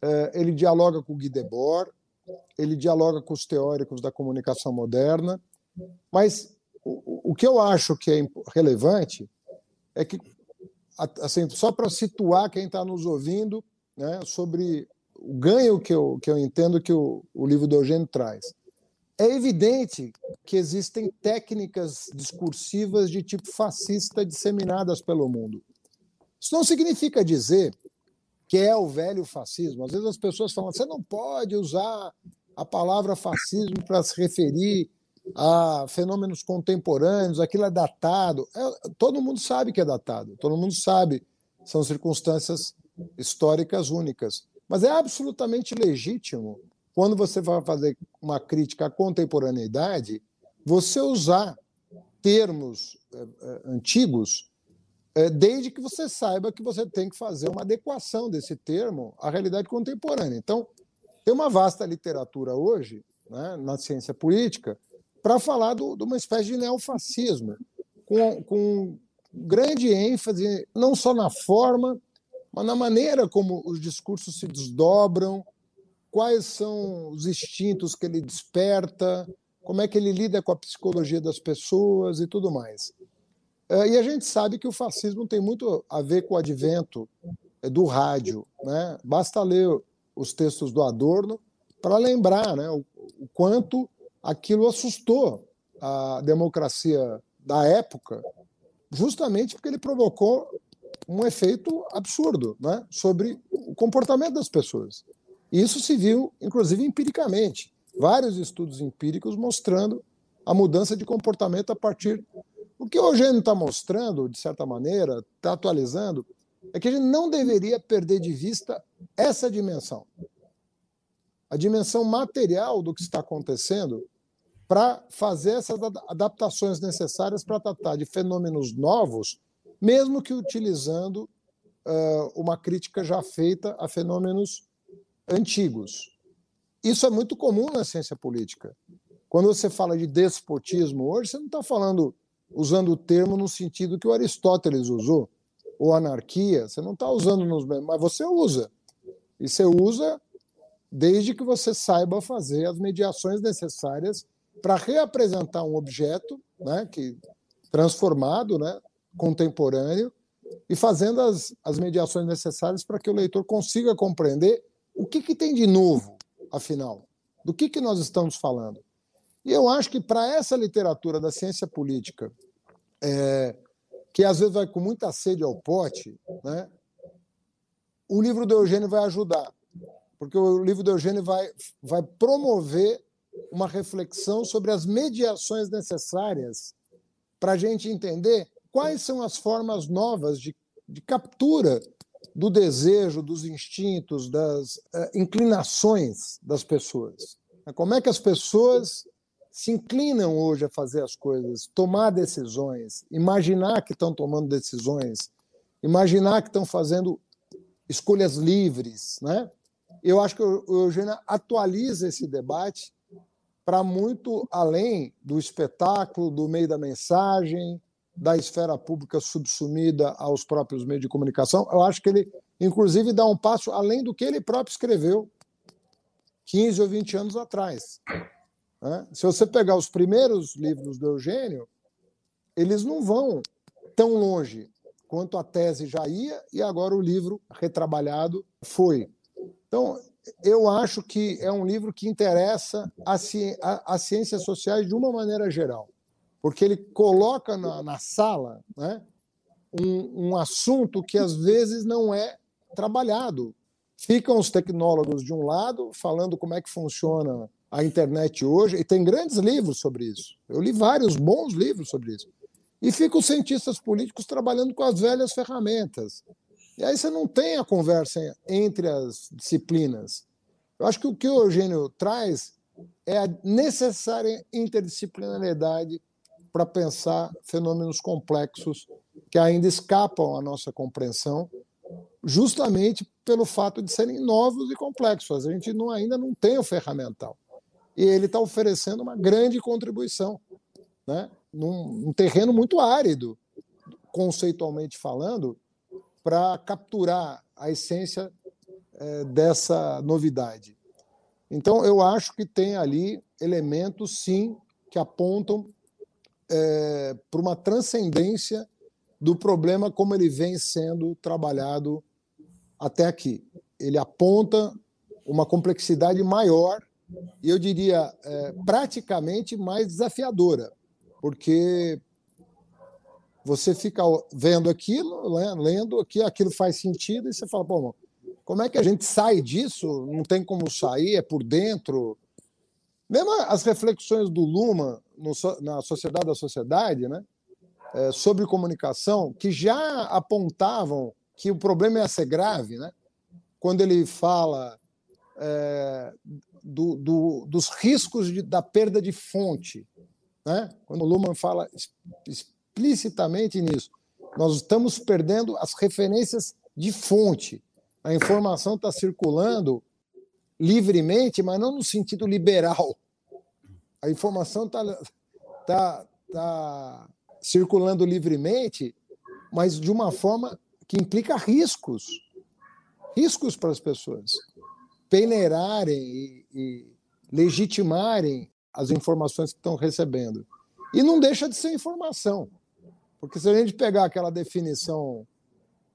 D: eh, ele dialoga com o Guy Debord, ele dialoga com os teóricos da comunicação moderna, mas o, o que eu acho que é relevante é que, assim, só para situar quem está nos ouvindo né, sobre o ganho que eu, que eu entendo que o, o livro do Eugênio traz. É evidente que existem técnicas discursivas de tipo fascista disseminadas pelo mundo. Isso não significa dizer que é o velho fascismo. Às vezes as pessoas falam: você não pode usar a palavra fascismo para se referir a fenômenos contemporâneos, aquilo é datado. É, todo mundo sabe que é datado, todo mundo sabe, são circunstâncias históricas únicas. Mas é absolutamente legítimo, quando você vai fazer uma crítica à contemporaneidade, você usar termos é, é, antigos, é, desde que você saiba que você tem que fazer uma adequação desse termo à realidade contemporânea. Então, tem uma vasta literatura hoje, né, na ciência política, para falar de uma espécie de neofascismo, com, com grande ênfase não só na forma, mas na maneira como os discursos se desdobram, quais são os instintos que ele desperta, como é que ele lida com a psicologia das pessoas e tudo mais. É, e a gente sabe que o fascismo tem muito a ver com o advento é, do rádio. Né? Basta ler os textos do Adorno para lembrar né, o, quanto aquilo assustou a democracia da época, justamente porque ele provocou um efeito absurdo né, sobre o comportamento das pessoas. Isso se viu, inclusive, empiricamente. Vários estudos empíricos mostrando a mudança de comportamento a partir. O que o Eugênio está mostrando, de certa maneira, está atualizando, é que a gente não deveria perder de vista essa dimensão. A dimensão material do que está acontecendo para fazer essas adaptações necessárias para tratar de fenômenos novos, mesmo que utilizando uh, uma crítica já feita a fenômenos antigos. Isso é muito comum na ciência política. Quando você fala de despotismo hoje, você não está falando usando o termo no sentido que o Aristóteles usou, ou anarquia, você não está usando nos mas você usa. E você usa desde que você saiba fazer as mediações necessárias para reapresentar um objeto né, que transformado, né, contemporâneo, e fazendo as, as mediações necessárias para que o leitor consiga compreender o que, que tem de novo, afinal, do que, que nós estamos falando. E eu acho que para essa literatura da ciência política, é, que às vezes vai com muita sede ao pote, né, o livro do Eugênio vai ajudar, porque o livro do Eugênio vai, vai promover uma reflexão sobre as mediações necessárias para a gente entender quais são as formas novas de, de captura do desejo, dos instintos, das uh, inclinações das pessoas. Como é que as pessoas se inclinam hoje a fazer as coisas, tomar decisões, imaginar que estão tomando decisões, imaginar que estão fazendo escolhas livres, né? Eu acho que o Eugênio atualiza esse debate para muito além do espetáculo, do meio da mensagem, da esfera pública subsumida aos próprios meios de comunicação. Eu acho que ele, inclusive, dá um passo além do que ele próprio escreveu 15 ou 20 anos atrás. Né? Se você pegar os primeiros livros do Eugênio, eles não vão tão longe quanto a tese já ia e agora o livro retrabalhado foi. Então, eu acho que é um livro que interessa as ciências sociais de uma maneira geral, porque ele coloca na, na sala né, um, um, assunto que às vezes não é trabalhado. Ficam os tecnólogos de um lado, falando como é que funciona a internet hoje, e tem grandes livros sobre isso. Eu li vários bons livros sobre isso. E ficam os cientistas políticos trabalhando com as velhas ferramentas. E aí você não tem a conversa entre as disciplinas. Eu acho que o que o Eugênio traz é a necessária interdisciplinariedade para pensar fenômenos complexos que ainda escapam à nossa compreensão, justamente pelo fato de serem novos e complexos. A gente não, ainda não tem o ferramental. E ele está oferecendo uma grande contribuição, né? num, terreno muito árido, conceitualmente falando, para capturar a essência é, dessa novidade. Então, eu acho que tem ali elementos, sim, que apontam é, para uma transcendência do problema como ele vem sendo trabalhado até aqui. Ele aponta uma complexidade maior e eu diria é, praticamente mais desafiadora, porque você fica vendo aquilo, né, lendo aqui, aquilo faz sentido e você fala, pô, como é que a gente sai disso? Não tem como sair, é por dentro. Mesmo as reflexões do Luma no, na Sociedade da Sociedade, né, é, sobre comunicação, que já apontavam que o problema ia ser grave, né, quando ele fala é, do, do, dos riscos de, da perda de fonte. Né? Quando o Luhmann fala explicitamente nisso, nós estamos perdendo as referências de fonte a informação está circulando livremente, mas não no sentido liberal. A informação está tá, tá circulando livremente, mas de uma forma que implica riscos riscos para as pessoas peneirarem e, legitimarem as informações que estão recebendo. E não deixa de ser informação, porque se a gente pegar aquela definição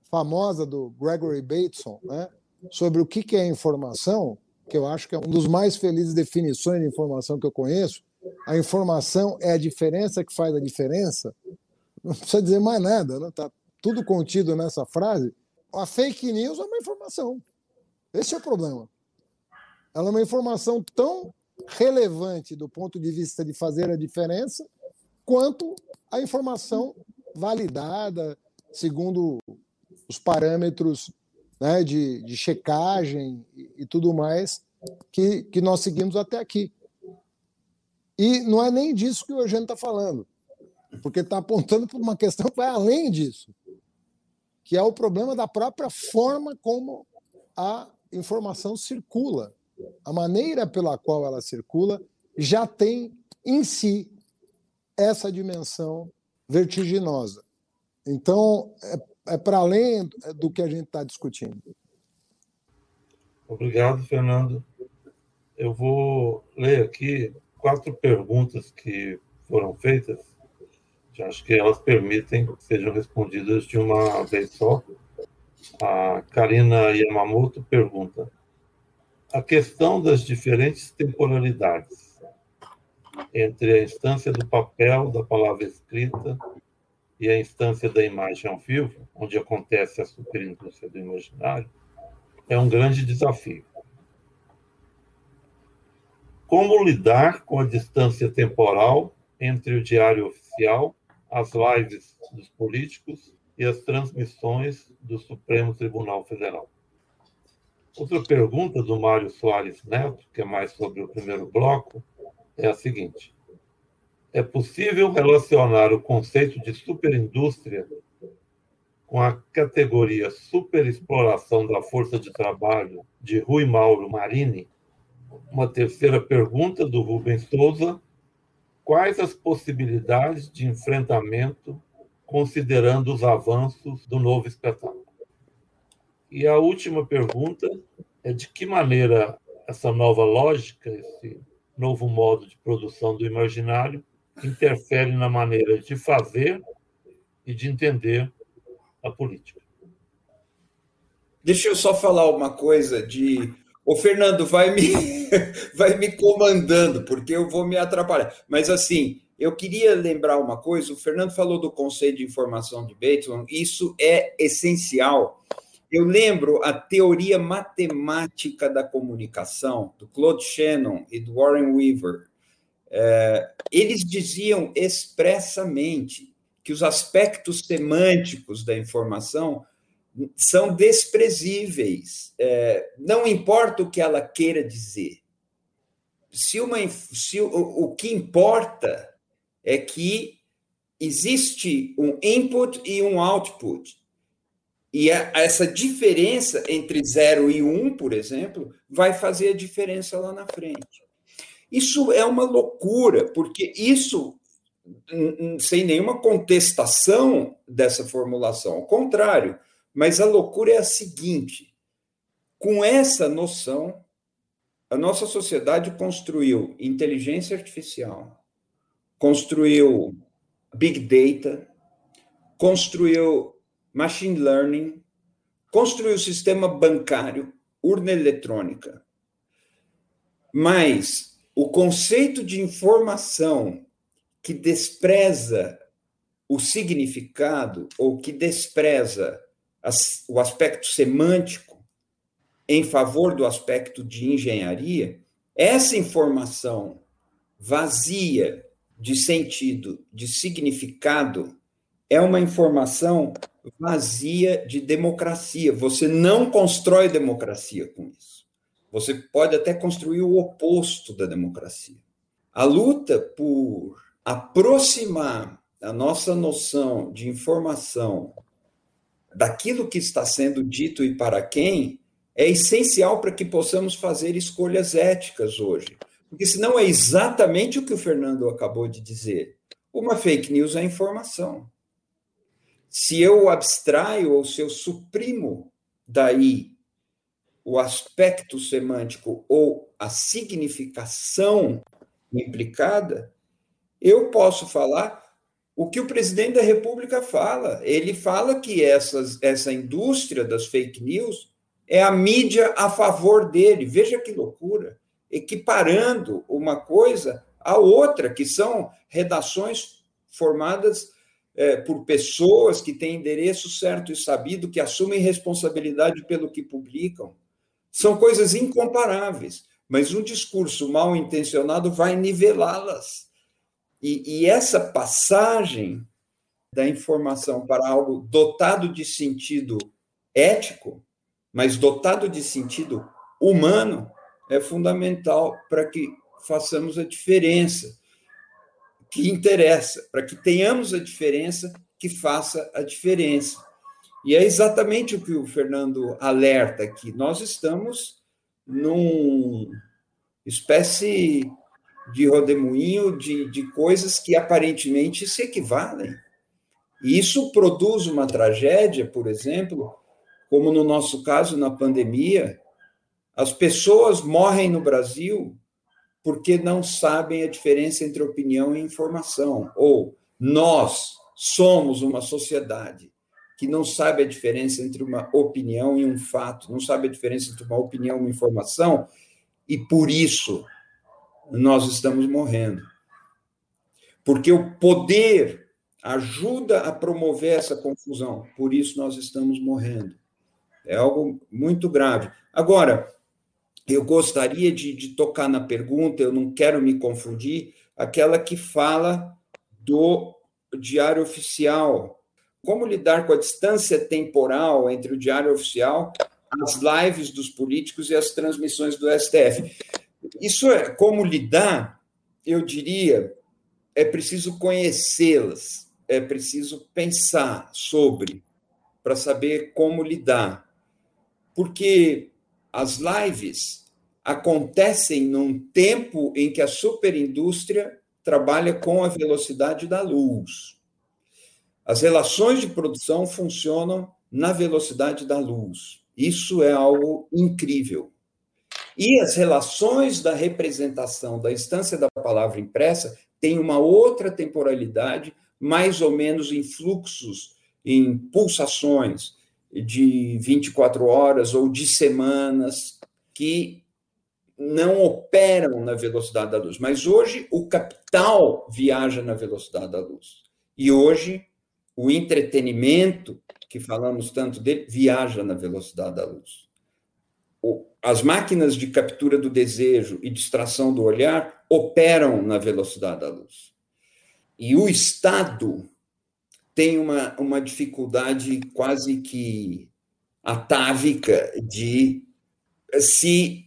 D: famosa do Gregory Bateson, né, sobre o que é informação, que eu acho que é uma das mais felizes definições de informação que eu conheço. A informação é a diferença que faz a diferença. Não precisa dizer mais nada, né? Tá tudo contido nessa frase. A fake news é uma informação. Esse é o problema. Ela é uma informação tão relevante do ponto de vista de fazer a diferença quanto a informação validada segundo os parâmetros né, de, de checagem e, e tudo mais que, que nós seguimos até aqui. E não é nem disso que o Eugênio está falando, porque está apontando para uma questão que vai além disso, que é o problema da própria forma como a informação circula. A maneira pela qual ela circula já tem em si essa dimensão vertiginosa. Então, é é para além do que a gente está discutindo.
B: Obrigado, Fernando. Eu vou ler aqui quatro perguntas que foram feitas. Acho que elas permitem que sejam respondidas de uma vez só. A Karina Yamamoto pergunta: a questão das diferentes temporalidades entre a instância do papel, da palavra escrita e a instância da imagem ao vivo, onde acontece a superindústria do imaginário, é um grande desafio. Como lidar com a distância temporal entre o diário oficial, as lives dos políticos e as transmissões do Supremo Tribunal Federal? Outra pergunta do Mário Soares Neto, que é mais sobre o primeiro bloco, é a seguinte: é possível relacionar o conceito de superindústria com a categoria superexploração da força de trabalho de Rui Mauro Marini? Uma terceira pergunta do Rubens Souza: quais as possibilidades de enfrentamento considerando os avanços do novo espetáculo? E a última pergunta é de que maneira essa nova lógica, esse novo modo de produção do imaginário interfere na maneira de fazer e de entender a política.
C: Deixa eu só falar uma coisa de o Fernando vai me vai me comandando porque eu vou me atrapalhar. Mas assim, eu queria lembrar uma coisa, o Fernando falou do conceito de informação de Bateman, isso é essencial Eu lembro a teoria matemática da comunicação, do Claude Shannon e do Warren Weaver. É, eles diziam expressamente que os aspectos semânticos da informação são desprezíveis. É, não importa o que ela queira dizer. Se, uma, se o, o que importa é que existe um input e um output. E a, essa diferença entre 0 e 1, um, por exemplo, vai fazer a diferença lá na frente. Isso é uma loucura, porque isso, sem nenhuma contestação dessa formulação, ao contrário, mas a loucura é a seguinte: com essa noção, a nossa sociedade construiu inteligência artificial, construiu big data, construiu machine learning, construiu sistema bancário, urna eletrônica. Mas o conceito de informação que despreza o significado ou que despreza as, o aspecto semântico em favor do aspecto de engenharia, essa informação vazia de sentido, de significado, é uma informação vazia de democracia. Você não constrói democracia com isso. Você pode até construir o oposto da democracia. A luta por aproximar a nossa noção de informação daquilo que está sendo dito e para quem é essencial para que possamos fazer escolhas éticas hoje. Porque senão é exatamente o que o Fernando acabou de dizer. Uma fake news é informação. Se eu abstraio ou se eu suprimo daí o aspecto semântico ou a significação implicada, eu posso falar o que o presidente da República fala. Ele fala que essas, essa indústria das fake news é a mídia a favor dele. Veja que loucura equiparando uma coisa à outra, que são redações formadas é, por pessoas que têm endereço certo e sabido, que assumem responsabilidade pelo que publicam. São coisas incomparáveis, mas um discurso mal intencionado vai nivelá-las. E, e essa passagem da informação para algo dotado de sentido ético, mas dotado de sentido humano, é fundamental para que façamos a diferença que interessa, para que tenhamos a diferença que faça a diferença. E é exatamente o que o Fernando alerta aqui. Nós estamos num espécie de rodemoinho de, de coisas que aparentemente se equivalem. E isso produz uma tragédia, por exemplo, como no nosso caso na pandemia, as pessoas morrem no Brasil porque não sabem a diferença entre opinião e informação. Ou nós somos uma sociedade que não sabe a diferença entre uma opinião e um fato, não sabe a diferença entre uma opinião e uma informação, e por isso nós estamos morrendo. Porque o poder ajuda a promover essa confusão, por isso nós estamos morrendo. É algo muito grave. Agora, eu gostaria de, de, tocar na pergunta, eu não quero me confundir, aquela que fala do diário oficial. Como lidar com a distância temporal entre o diário oficial, as lives dos políticos e as transmissões do STF? Isso é como lidar, eu diria, é preciso conhecê-las, é preciso pensar sobre, para saber como lidar. Porque as lives acontecem num tempo em que a superindústria trabalha com a velocidade da luz. As relações de produção funcionam na velocidade da luz. Isso é algo incrível. E as relações da representação da instância da palavra impressa têm uma outra temporalidade, mais ou menos em fluxos, em pulsações de 24 horas ou de semanas que não operam na velocidade da luz. Mas hoje o capital viaja na velocidade da luz. E hoje o entretenimento que falamos tanto dele, viaja na velocidade da luz. As máquinas de captura do desejo e distração do olhar operam na velocidade da luz. E o Estado tem uma, uma dificuldade quase que atávica de se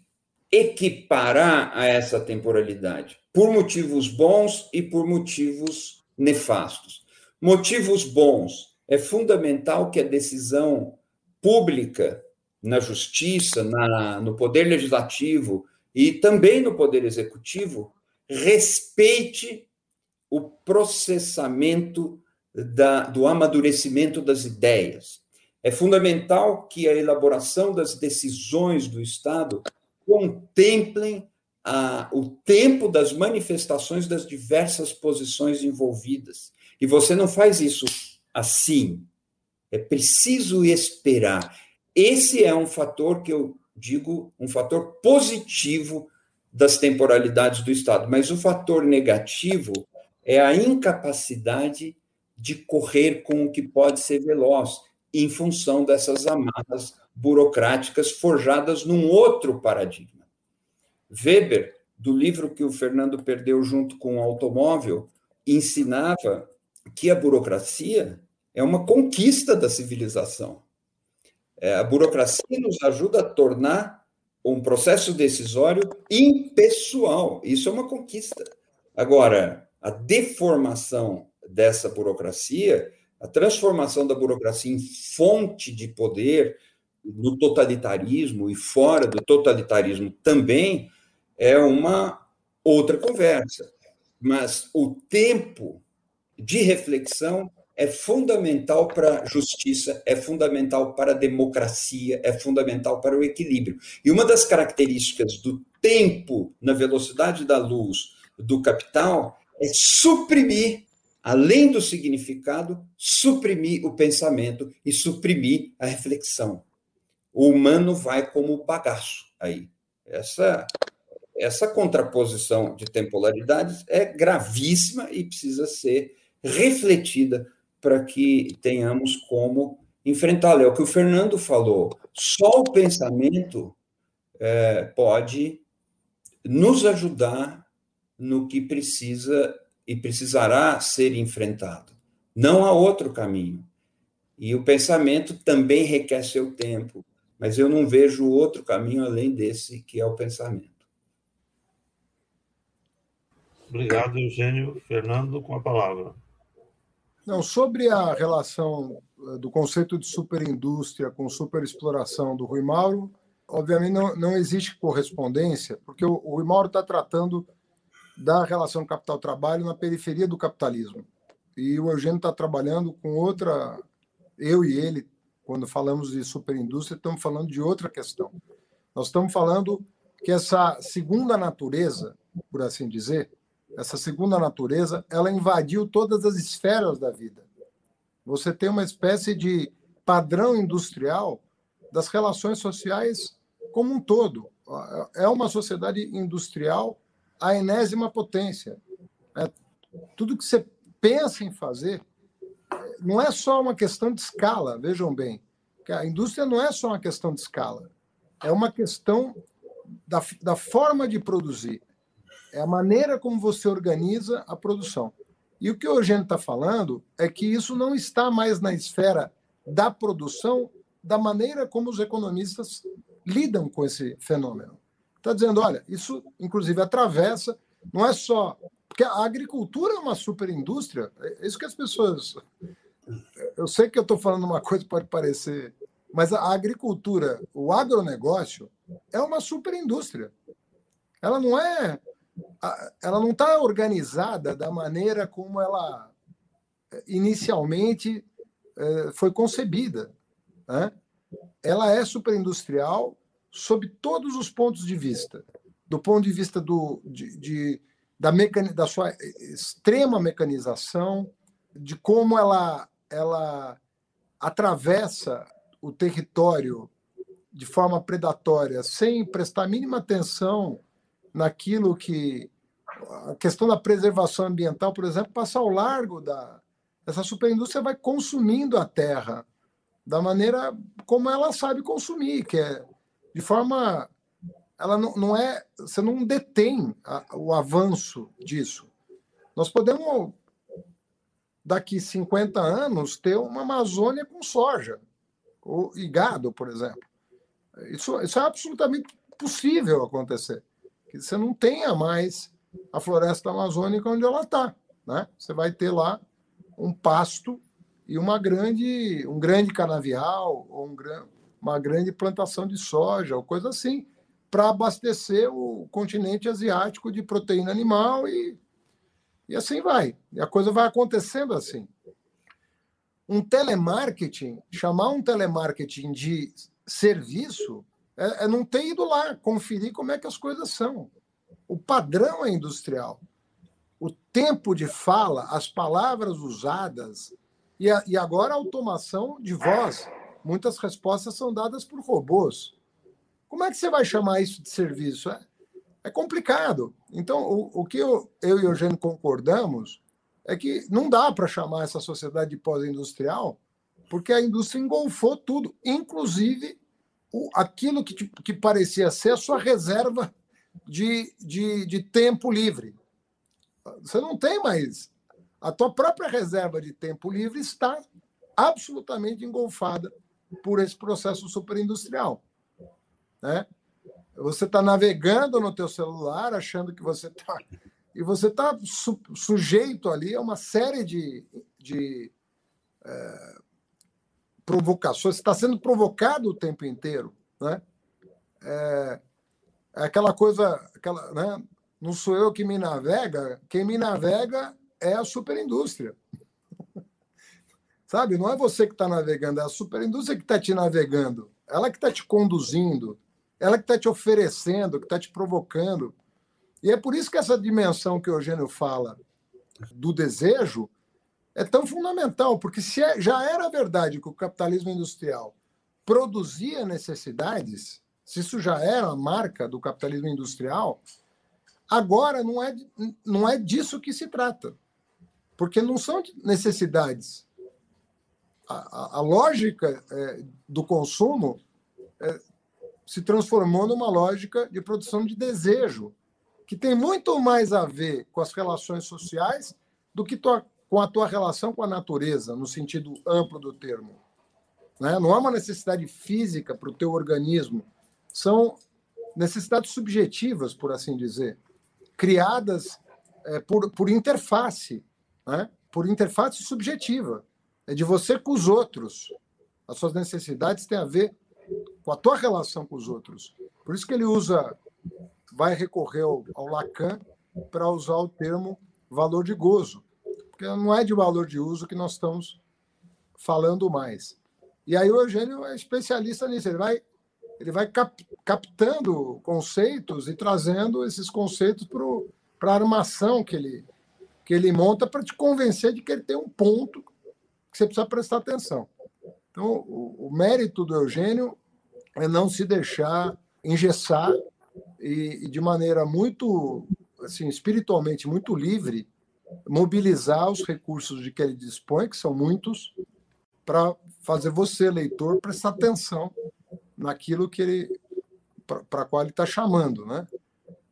C: equiparar a essa temporalidade, por motivos bons e por motivos nefastos. Motivos bons, é fundamental que a decisão pública na justiça, na, no poder legislativo e também no poder executivo respeite o processamento da, do amadurecimento das ideias. É fundamental que a elaboração das decisões do Estado contemplem a, o tempo das manifestações das diversas posições envolvidas. E você não faz isso assim. É preciso esperar. Esse é um fator que eu digo, um fator positivo das temporalidades do Estado. Mas o fator negativo é a incapacidade de correr com o que pode ser veloz, em função dessas amarras burocráticas forjadas num outro paradigma. Weber, do livro que o Fernando perdeu junto com o automóvel, ensinava que a burocracia é uma conquista da civilização. É, a burocracia nos ajuda a tornar um processo decisório impessoal. Isso é uma conquista. Agora, a deformação dessa burocracia, a transformação da burocracia em fonte de poder no totalitarismo e fora do totalitarismo também é uma outra conversa. Mas o tempo de reflexão é fundamental para a justiça, é fundamental para a democracia, é fundamental para o equilíbrio. E uma das características do tempo na velocidade da luz do capital é suprimir, além do significado, suprimir o pensamento e suprimir a reflexão. O humano vai como bagaço aí. Essa essa contraposição de tempolaridades é gravíssima e precisa ser refletida para que tenhamos como enfrentá-la. É o que o Fernando falou. Só o pensamento é, pode nos ajudar no que precisa e precisará ser enfrentado. Não há outro caminho. E o pensamento também requer seu tempo, mas eu não vejo outro caminho além desse, que é o pensamento.
B: Obrigado, Eugênio. Fernando, com a palavra.
D: Não, sobre a relação eh, do conceito de superindústria com superexploração do Rui Mauro, obviamente não, não existe correspondência, porque o, o Rui Mauro está tratando da relação capital-trabalho na periferia do capitalismo. E o Eugênio está trabalhando com outra. Eu e ele, quando falamos de superindústria, estamos falando de outra questão. Nós estamos falando que essa segunda natureza, por assim dizer, essa segunda natureza, ela invadiu todas as esferas da vida. Você tem uma espécie de padrão industrial das relações sociais como um todo. É uma sociedade industrial a enésima potência. É, tudo que você pensa em fazer não é só uma questão de escala, vejam bem. A indústria não é só uma questão de escala, é uma questão da, da forma de produzir. É a maneira como você organiza a produção. E o que o Eugênio está falando é que isso não está mais na esfera da produção, da maneira como os economistas lidam com esse fenômeno. Está dizendo, olha, isso inclusive atravessa, não é só. Porque a agricultura é uma superindústria, é isso que as pessoas. Eu sei que eu estou falando uma coisa que pode parecer. Mas a agricultura, o agronegócio, é uma superindústria. Ela não é ela não está organizada da maneira como ela inicialmente é, foi concebida. Né? Ela é superindustrial sob todos os pontos de vista. Do ponto de vista do, de, de da, mecani, da sua extrema mecanização, de como ela, ela atravessa o território de forma predatória, sem prestar mínima atenção naquilo que a questão da preservação ambiental, por exemplo, passa ao largo da essa superindústria vai consumindo a terra da maneira como ela sabe consumir, que é de forma. Ela não, não é. Você não detém a, o avanço disso. Nós podemos, daqui 50 anos, ter uma Amazônia com soja ou, e gado, por exemplo. Isso, isso é absolutamente possível acontecer. Que você não tenha mais a floresta amazônica onde ela está. Né? Você vai ter lá um pasto e uma grande, um grande canavial, ou um, uma grande plantação de soja, ou coisa assim, para abastecer o continente asiático de proteína animal e, e assim vai. E a coisa vai acontecendo assim. Um telemarketing, chamar um telemarketing de serviço, é, é não ter ido lá conferir como é que as coisas são. O padrão é industrial. O tempo de fala, as palavras usadas, e, a, e agora a automação de voz. Muitas respostas são dadas por robôs. Como é que você vai chamar isso de serviço? É, é complicado. Então, o, o que eu, eu e o Eugênio concordamos é que não dá para chamar essa sociedade de pós-industrial, porque a indústria engolfou tudo, inclusive o, aquilo que, que parecia ser a sua reserva de, de, de tempo livre. Você não tem mais a tua própria reserva de tempo livre está absolutamente engolfada por esse processo superindustrial. Né? Você está navegando no teu celular, achando que você está... E você está su sujeito ali a uma série de, de é, provocações. Você está sendo provocado o tempo inteiro. Né? É, é aquela coisa... Aquela, né? Não sou eu que me navega, quem me navega é a superindústria. Sabe? Não é você que está navegando, é a superindústria que está te navegando. Ela que está te conduzindo, ela que está te oferecendo, que está te provocando. E é por isso que essa dimensão que o Eugênio fala do desejo é tão fundamental, porque se é, já era verdade que o capitalismo industrial produzia necessidades, se isso já era a marca do capitalismo industrial, agora não é, não é disso que se trata porque não são necessidades. A, a, lógica é, do consumo é, se transformou numa lógica de produção de desejo, que tem muito mais a ver com as relações sociais do que tua, com a tua relação com a natureza, no sentido amplo do termo. Né? Não é uma necessidade física para o teu organismo, são necessidades subjetivas, por assim dizer, criadas é, por, por interface né? por interface subjetiva. É de você com os outros. As suas necessidades têm a ver com a tua relação com os outros. Por isso que ele usa, vai recorrer ao, ao Lacan para usar o termo valor de gozo. Porque não é de valor de uso que nós estamos falando mais. E aí o Eugênio é especialista nisso. Ele vai, ele vai cap, captando conceitos e trazendo esses conceitos para a armação que ele, que ele monta para te convencer de que ele tem um ponto que você precisa prestar atenção. Então, o, o mérito do Eugênio é não se deixar engessar e, e, de maneira muito, assim, espiritualmente muito livre, mobilizar os recursos de que ele dispõe, que são muitos, para fazer você, leitor, prestar atenção naquilo que ele para qual ele está chamando, né?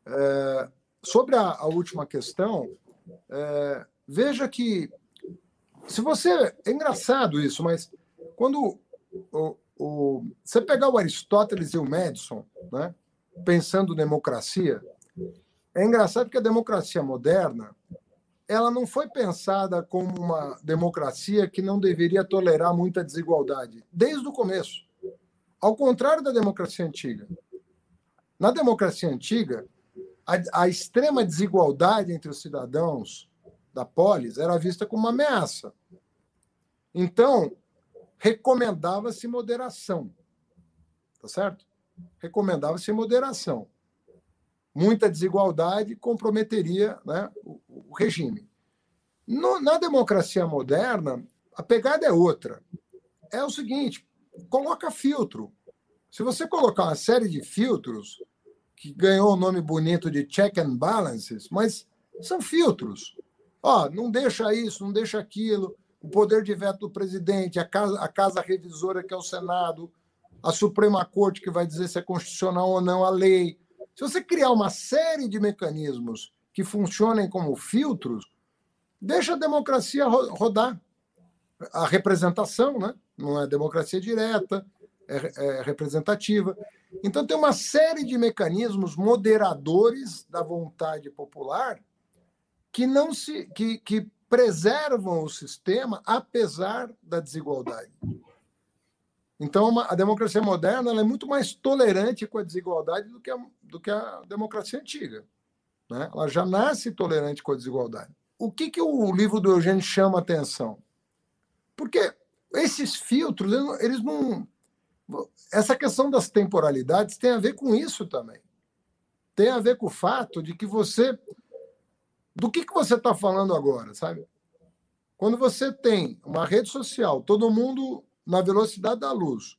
D: É, sobre a, a última questão, é, veja que, se você. É engraçado isso, mas quando o, o, você pegar o Aristóteles e o Madison, né, pensando democracia, é engraçado que a democracia moderna ela não foi pensada como uma democracia que não deveria tolerar muita desigualdade, desde o começo. Ao contrário da democracia antiga. Na democracia antiga, a, a extrema desigualdade entre os cidadãos da polis era vista como uma ameaça. Então, recomendava-se moderação. Tá certo? Recomendava-se moderação. Muita desigualdade comprometeria né, o, regime. No, na democracia moderna, a pegada é outra. É o seguinte: coloca filtro. Se você colocar uma série de filtros, que ganhou o nome bonito de check and balances, mas são filtros. Ó, não deixa isso, não deixa aquilo, o poder de veto do presidente, a casa, a casa revisora, que é o Senado, a Suprema Corte, que vai dizer se é constitucional ou não a lei. Se você criar uma série de mecanismos que funcionem como filtros, deixa a democracia rodar. A representação, né? não é democracia direta, é, é representativa. Então, tem uma série de mecanismos moderadores da vontade popular que não se que, que preservam o sistema apesar da desigualdade. Então, a democracia moderna é muito mais tolerante com a desigualdade do que a, do que a democracia antiga. Né? Ela já nasce tolerante com a desigualdade. O que, que o livro do Eugênio chama atenção? Porque esses filtros, eles não. Essa questão das temporalidades tem a ver com isso também. Tem a ver com o fato de que você do que, que você está falando agora, sabe? Quando você tem uma rede social, todo mundo na velocidade da luz,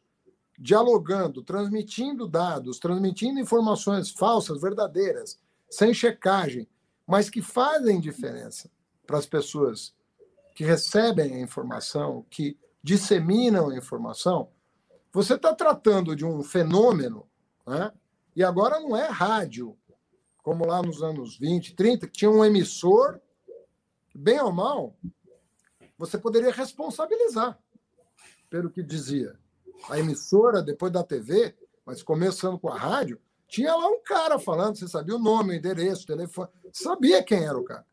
D: dialogando, transmitindo dados, transmitindo informações falsas, verdadeiras, sem checagem, mas que fazem diferença para as pessoas que recebem a informação, que disseminam a informação, você está tratando de um fenômeno, né? e agora não é rádio, como lá nos anos 20, 30, que tinha um emissor, bem ou mal, você poderia responsabilizar pelo que dizia. A emissora, depois da TV, mas começando com a rádio, tinha lá um cara falando, você sabia o nome, o endereço, o telefone, sabia quem era o cara.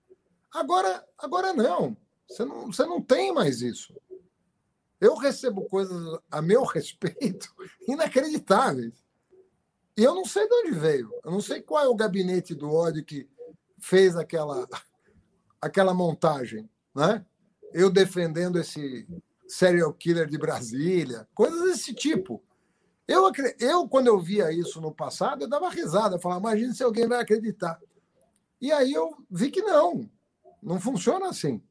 D: Agora, agora não. Você não, você não tem mais isso. Eu recebo coisas a meu respeito inacreditáveis. E eu não sei de onde veio. Eu não sei qual é o gabinete do ódio que fez aquela, aquela montagem. Né? Eu defendendo esse serial killer de Brasília, coisas desse tipo. Eu, eu, quando eu via isso no passado, eu dava risada, falava, imagina se alguém vai acreditar. E aí eu vi que não, não funciona assim.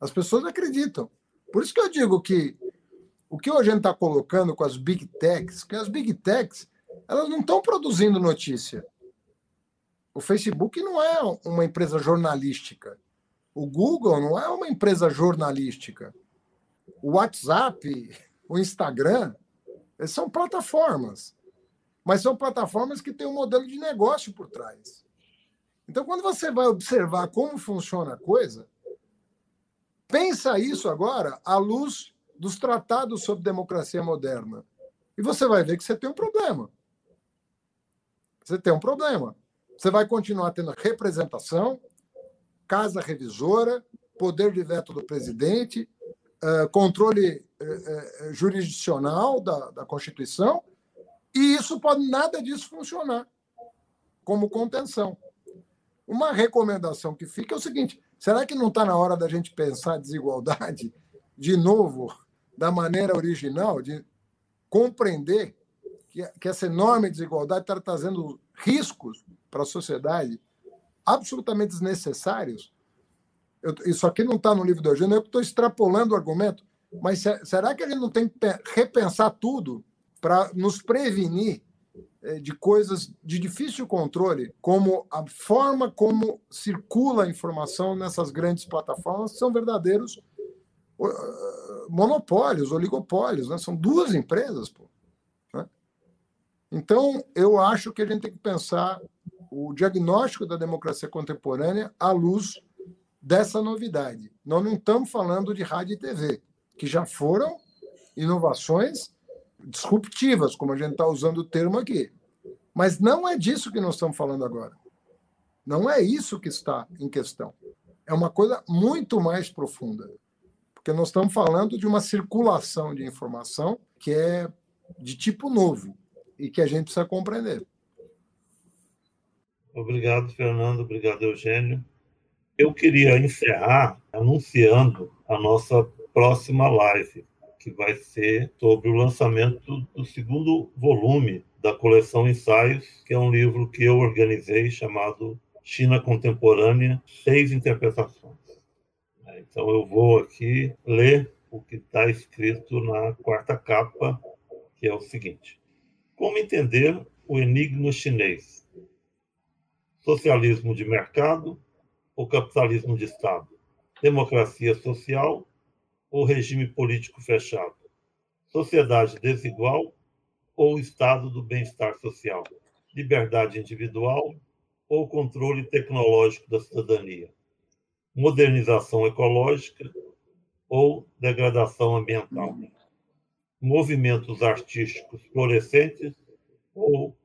D: As pessoas acreditam. Por isso que eu digo que o que a gente está colocando com as big techs, que as big techs elas não estão produzindo notícia. O Facebook não é uma empresa jornalística. O Google não é uma empresa jornalística. O WhatsApp, o Instagram, são plataformas. Mas são plataformas que têm um modelo de negócio por trás. Então, quando você vai observar como funciona a coisa, pensa isso agora à luz dos tratados sobre democracia moderna. E você vai ver que você tem um problema você tem um problema. Você vai continuar tendo representação, casa revisora, poder de veto do presidente, eh, controle eh, eh, jurisdicional da, da Constituição, e isso pode nada disso funcionar como contenção. Uma recomendação que fica é o seguinte: será que não está na hora da gente pensar a desigualdade de novo, da maneira original, de compreender que, que essa enorme desigualdade está trazendo riscos para a sociedade absolutamente desnecessários. Eu, isso aqui não está no livro do Eugênio, eu estou extrapolando o argumento, mas será que a gente não tem que repensar tudo para nos prevenir eh, de coisas de difícil controle, como a forma como circula a informação nessas grandes plataformas, são verdadeiros monopólios, oligopólios, né? são duas empresas. Pô. Então, eu acho que a gente tem que pensar o diagnóstico da democracia contemporânea à luz dessa novidade. Nós não estamos falando de rádio e TV, que já foram inovações disruptivas, como a gente está usando o termo aqui. Mas não é disso que nós estamos falando agora. Não é isso que está em questão. É uma coisa muito mais profunda. Porque nós estamos falando de uma circulação de informação que é de tipo novo e que a gente precisa compreender.
B: Obrigado, Fernando. Obrigado, Eugênio. Eu queria encerrar anunciando a nossa próxima live, que vai ser sobre o lançamento do segundo volume da coleção Ensaios, que é um livro que eu organizei chamado China Contemporânea, Seis Interpretações. Então eu vou aqui ler o que está escrito na quarta capa, que é o seguinte. Como entender o enigma chinês? Socialismo de mercado ou capitalismo de Estado? Democracia social ou regime político fechado? Sociedade desigual ou estado do bem-estar social? Liberdade individual ou controle tecnológico da cidadania? Modernização ecológica ou degradação ambiental? Movimentos artísticos florescentes ou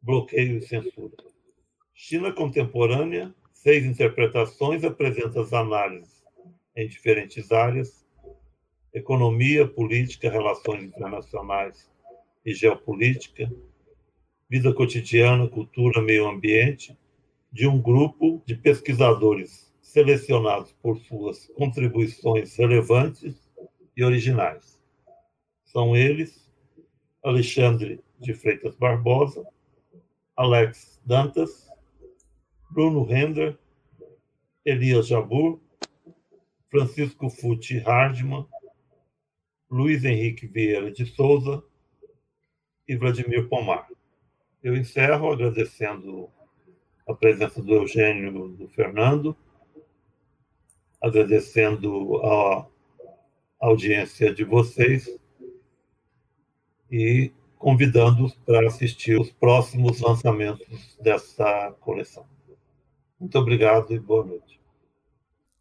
B: bloqueio e censura? China contemporânea, seis interpretações apresenta as análises em diferentes áreas: economia, política, relações internacionais e geopolítica, vida cotidiana, cultura, meio ambiente, de um grupo de pesquisadores selecionados por suas contribuições relevantes e originais. São eles Alexandre de Freitas Barbosa, Alex Dantas, Bruno Render, Elias Jabur, Francisco Futi Hardman, Luiz Henrique Vieira de Souza e Vladimir Pomar. Eu encerro agradecendo a presença do Eugênio do Fernando, agradecendo a audiência de vocês e convidando-os para assistir os próximos lançamentos dessa coleção. Muito obrigado e boa noite.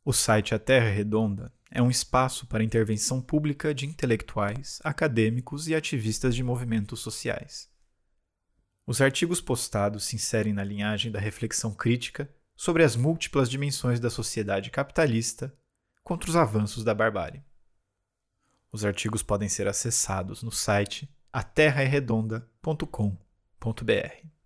A: O site A Terra Redonda é um espaço para intervenção pública de intelectuais, acadêmicos e ativistas de movimentos sociais. Os artigos postados se inserem na linhagem da reflexão crítica sobre as múltiplas dimensões da sociedade capitalista contra os avanços da barbárie. Os artigos podem ser acessados no site aterraerredonda.com.br.